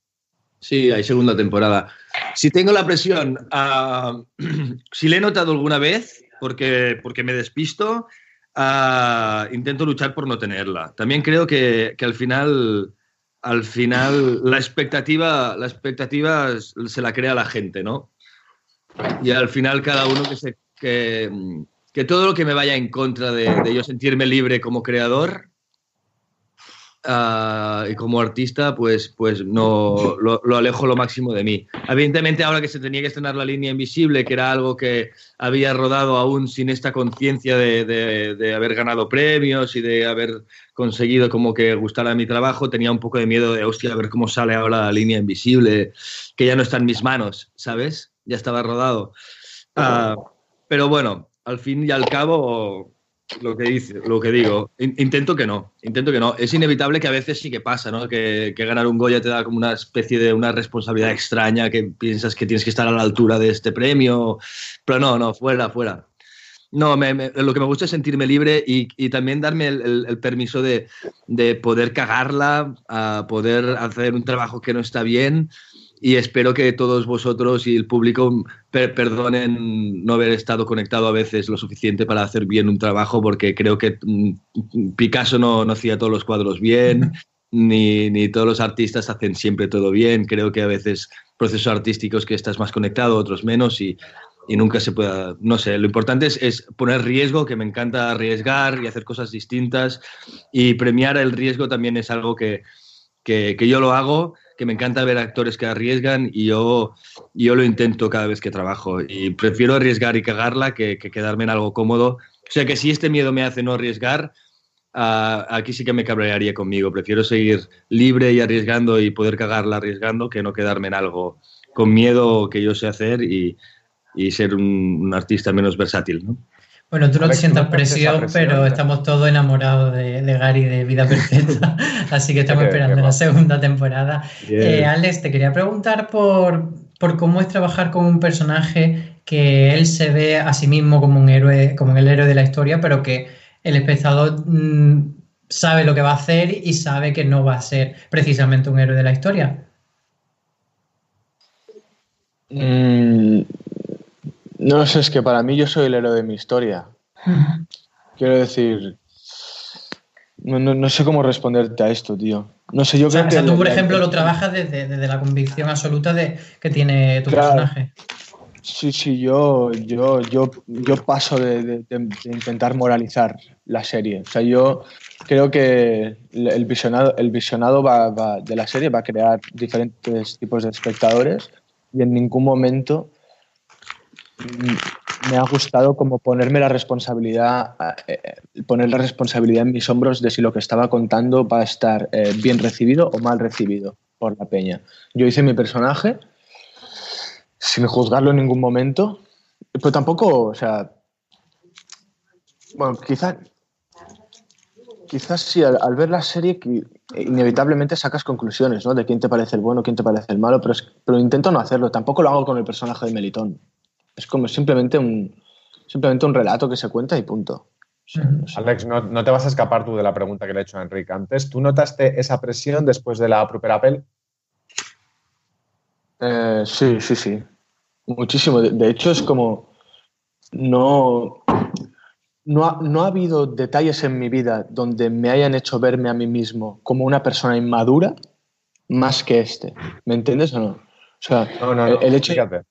Sí, hay segunda temporada. Si tengo la presión, ah, [clears throat] si le he notado alguna vez, porque, porque me despisto, ah, intento luchar por no tenerla. También creo que, que al final, al final la expectativa, la expectativa se la crea la gente, ¿no? Y al final cada uno que se que, todo lo que me vaya en contra de yo sentirme libre como creador ah, y como artista, pues, pues no lo, lo alejo lo máximo de mí. Evidentemente, ahora que se tenía que estrenar la línea invisible, que era algo que había rodado aún sin esta conciencia de, de- de haber ganado premios y de haber conseguido como que gustara mi trabajo, tenía un poco de miedo de, hostia, a ver cómo sale ahora la línea invisible, que ya no está en mis manos, ¿sabes? Ya estaba rodado. Ah, pero bueno, al fin y al cabo, lo que, dice, lo que digo, in- intento que no, intento que no. Es inevitable que a veces sí que pasa, ¿no? Que, que ganar un Goya te da como una especie de una responsabilidad extraña, que piensas que tienes que estar a la altura de este premio, pero no, no, fuera, fuera. No, me- lo que me gusta es sentirme libre y, también darme el, el- el permiso de, de poder cagarla, a poder hacer un trabajo que no está bien y espero que todos vosotros y el público per- perdonen no haber estado conectado a veces lo suficiente para hacer bien un trabajo, porque creo que mm, Picasso no, no hacía todos los cuadros bien, [laughs] ni, ni todos los artistas hacen siempre todo bien. Creo que a veces procesos artísticos que estás más conectado, otros menos, y, y nunca se pueda, no sé, lo importante es, es poner riesgo, que me encanta arriesgar y hacer cosas distintas, y premiar el riesgo también es algo que, que, que yo lo hago, que me encanta ver actores que arriesgan y yo, yo lo intento cada vez que trabajo. Y prefiero arriesgar y cagarla que, que quedarme en algo cómodo. O sea que si este miedo me hace no arriesgar, ah, aquí sí que me cabrearía conmigo. Prefiero seguir libre y arriesgando y poder cagarla arriesgando que no quedarme en algo con miedo que yo sé hacer y, y ser un, un artista menos versátil. ¿no? Bueno, tú no te sientas ¿no sientes esa presión, presión? pero estamos todos enamorados de, de Gary de Vida [laughs] Perfecta, así que estamos esperando la segunda temporada. Eh, Alex, te quería preguntar por, por cómo es trabajar con un personaje que él se ve a sí mismo como un héroe, como el héroe de la historia, pero que el espectador mm, sabe lo que va a hacer y sabe que no va a ser precisamente un héroe de la historia. Mm, no sé, es que para mí yo soy el héroe de mi historia. Quiero decir, No, no, no sé cómo responderte a esto, tío. No sé, yo O sea, creo o sea, que. tú, por la- ejemplo, lo trabajas desde, desde la convicción absoluta de que tiene tu Claro. personaje. Sí, sí, yo, yo, yo, yo paso de, de- intentar moralizar la serie. O sea, yo creo que el visionado, el visionado va, va- de la serie va a crear diferentes tipos de espectadores y en ningún momento mm, me ha gustado como ponerme la responsabilidad, eh, poner la responsabilidad en mis hombros de si lo que estaba contando va a estar eh, bien recibido o mal recibido por la peña. Yo hice mi personaje sin juzgarlo en ningún momento, pero tampoco, o sea, bueno, quizás quizás sí, al, ver la serie inevitablemente sacas conclusiones, ¿no? De quién te parece el bueno, quién te parece el malo, pero, pero intento no hacerlo. Tampoco lo hago con el personaje de Melitón. Es como simplemente un, simplemente un relato que se cuenta y punto. Alex, no, no te vas a escapar tú de la pregunta que le he hecho a Enrique antes. ¿Tú notaste esa presión después de la propia pel? Eh, sí, sí, sí. Muchísimo. De, de hecho, es como. No. No ha, no ha habido detalles en mi vida donde me hayan hecho verme a mí mismo como una persona inmadura más que este. ¿Me entiendes o no? O sea, No, no, el, no, el hecho, fíjate.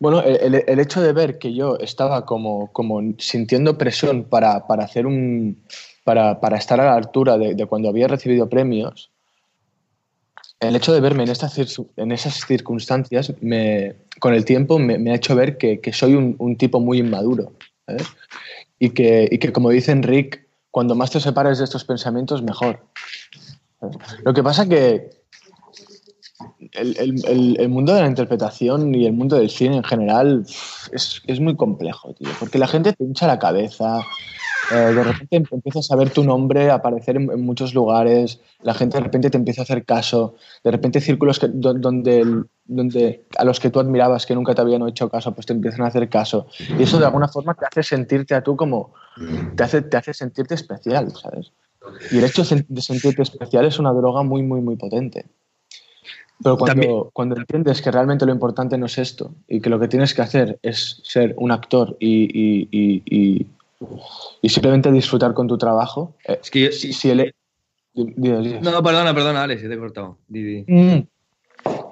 Bueno, el, el- hecho de ver que yo estaba como, como sintiendo presión para, para hacer un. Para, para estar a la altura de, de cuando había recibido premios, el hecho de verme en, estas en esas circunstancias, me, con el tiempo me, me ha hecho ver que, que soy un, un tipo muy inmaduro. ¿sabes? Y, que, y que, como dice Enric, cuando más te separes de estos pensamientos, mejor. Lo que pasa que el, el- el- mundo de la interpretación y el mundo del cine en general es, es muy complejo, tío, porque la gente te hincha la cabeza, eh, de repente em- empiezas a ver tu nombre aparecer en, en muchos lugares, la gente de repente te empieza a hacer caso, de repente círculos que- do- donde, donde a los que tú admirabas que nunca te habían hecho caso, pues te empiezan a hacer caso. Y eso de alguna forma te hace sentirte a tú como, te hace, te hace sentirte especial, ¿sabes? Y el hecho de sentirte especial es una droga muy, muy, muy potente. Pero cuando, cuando entiendes que realmente lo importante no es esto y que lo que tienes que hacer es ser un actor y, y- y- y- y simplemente disfrutar con tu trabajo, eh, si, si el- di- di- di- No, perdona, perdona, Alex, te he cortado. Didi. Mm.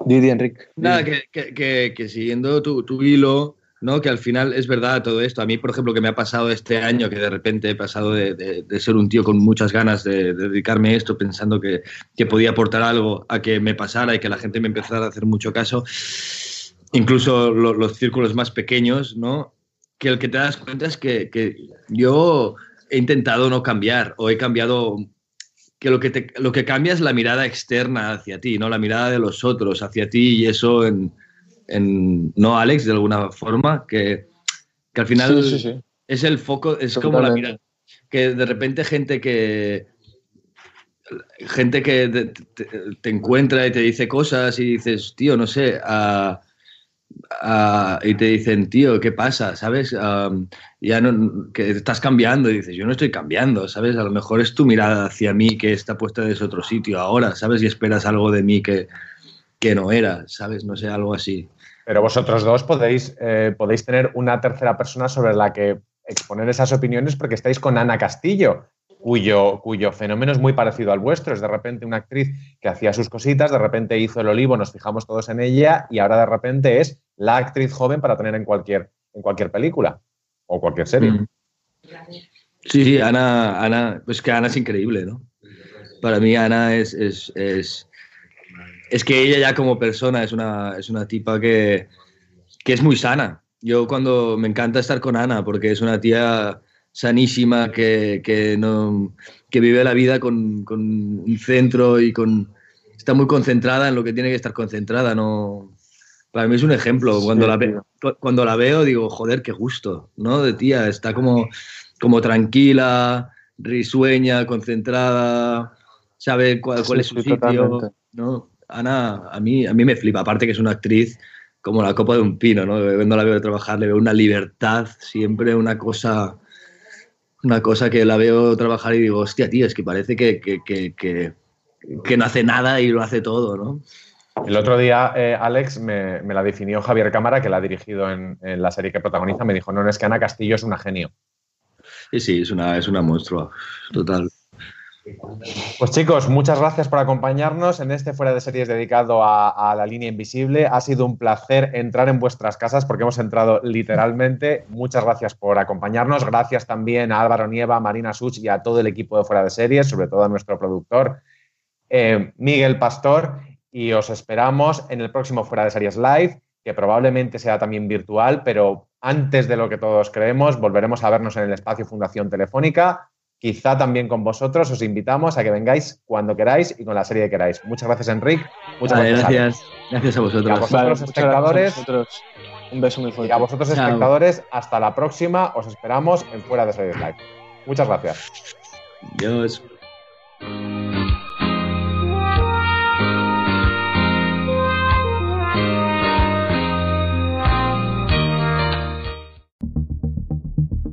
Didi, Enrique. Nada, que, que- que- que siguiendo tu, tu hilo, ¿no? Que al final es verdad todo esto. A mí, por ejemplo, que me ha pasado este año, que de repente he pasado de, de- ser un tío con muchas ganas de, de dedicarme a esto, pensando que, que podía aportar algo, a que me pasara y que la gente me empezara a hacer mucho caso. Incluso lo- los círculos más pequeños, ¿no? Que el que te das cuenta es que, que yo he intentado no cambiar o he cambiado que lo que, te- lo que cambia es la mirada externa hacia ti, ¿no? La mirada de los otros hacia ti y eso en, en- ¿no, Alex? De alguna forma, que, que al final Sí, sí, sí. es el foco, es como la mirada. Que de repente gente que gente que te, te- te encuentra y te dice cosas y dices, tío, no sé, ah, y te dicen, tío, ¿qué pasa? ¿Sabes? Ya no, que estás cambiando y dices, yo no estoy cambiando, ¿sabes? A lo mejor es tu mirada hacia mí que está puesta desde otro sitio ahora, ¿sabes? Y esperas algo de mí que, que no era, ¿sabes? No sé, algo así. Pero vosotros dos podéis, eh, podéis tener una tercera persona sobre la que exponer esas opiniones porque estáis con Ana Castillo, cuyo, cuyo fenómeno es muy parecido al vuestro. Es de repente una actriz que hacía sus cositas, de repente hizo el olivo, nos fijamos todos en ella y ahora de repente es la actriz joven para tener en cualquier, en cualquier película o cualquier serie. Mm. Sí, sí, Ana, Ana, pues que Ana es increíble, ¿no? Para mí Ana es, es, es, es que ella ya como persona es una, es una tipa que, que es muy sana. Yo cuando me encanta estar con Ana porque es una tía sanísima que, que, no, que vive la vida con, con un centro y con está muy concentrada en lo que tiene que estar concentrada. No, para mí es un ejemplo. Cuando, Sí, la, ve- cuando la veo digo, joder, qué gusto, ¿no? De tía, está como, como tranquila, risueña, concentrada, sabe cuál, cuál es su sí, sitio. totalmente. ¿no? Ana, a mí, a mí me flipa, aparte que es una actriz como la copa de un pino, ¿no? Cuando la veo trabajar le veo una libertad, siempre una cosa, una cosa que la veo trabajar y digo, hostia, tío, es que parece que, que, que, que, que no hace nada y lo hace todo, ¿no? El otro día, eh, Alex, me, me la definió Javier Cámara, que la ha dirigido en, en la serie que protagoniza. Me dijo, no, no, es que Ana Castillo es una genio. Sí, sí, es una, es una monstrua, total. Pues chicos, muchas gracias por acompañarnos en este Fuera de Series dedicado a, la línea invisible. Ha sido un placer entrar en vuestras casas porque hemos entrado literalmente. Muchas gracias por acompañarnos. Gracias también a Álvaro Nieva, a Marina Such y a todo el equipo de Fuera de Series, sobre todo a nuestro productor eh, Miguel Pastor. Y os esperamos en el próximo Fuera de Series Live, que probablemente sea también virtual, pero antes de lo que todos creemos, volveremos a vernos en el espacio Fundación Telefónica quizá también con vosotros. Os invitamos a que vengáis cuando queráis y con la serie que queráis. Muchas gracias, Enrique. Muchas vale, gracias. Gracias a vosotros. Y a vosotros, vale, espectadores. A vosotros. Un beso muy fuerte. Y a vosotros, Chao. espectadores, hasta la próxima. Os esperamos en Fuera de Series Live. Muchas gracias. Adiós.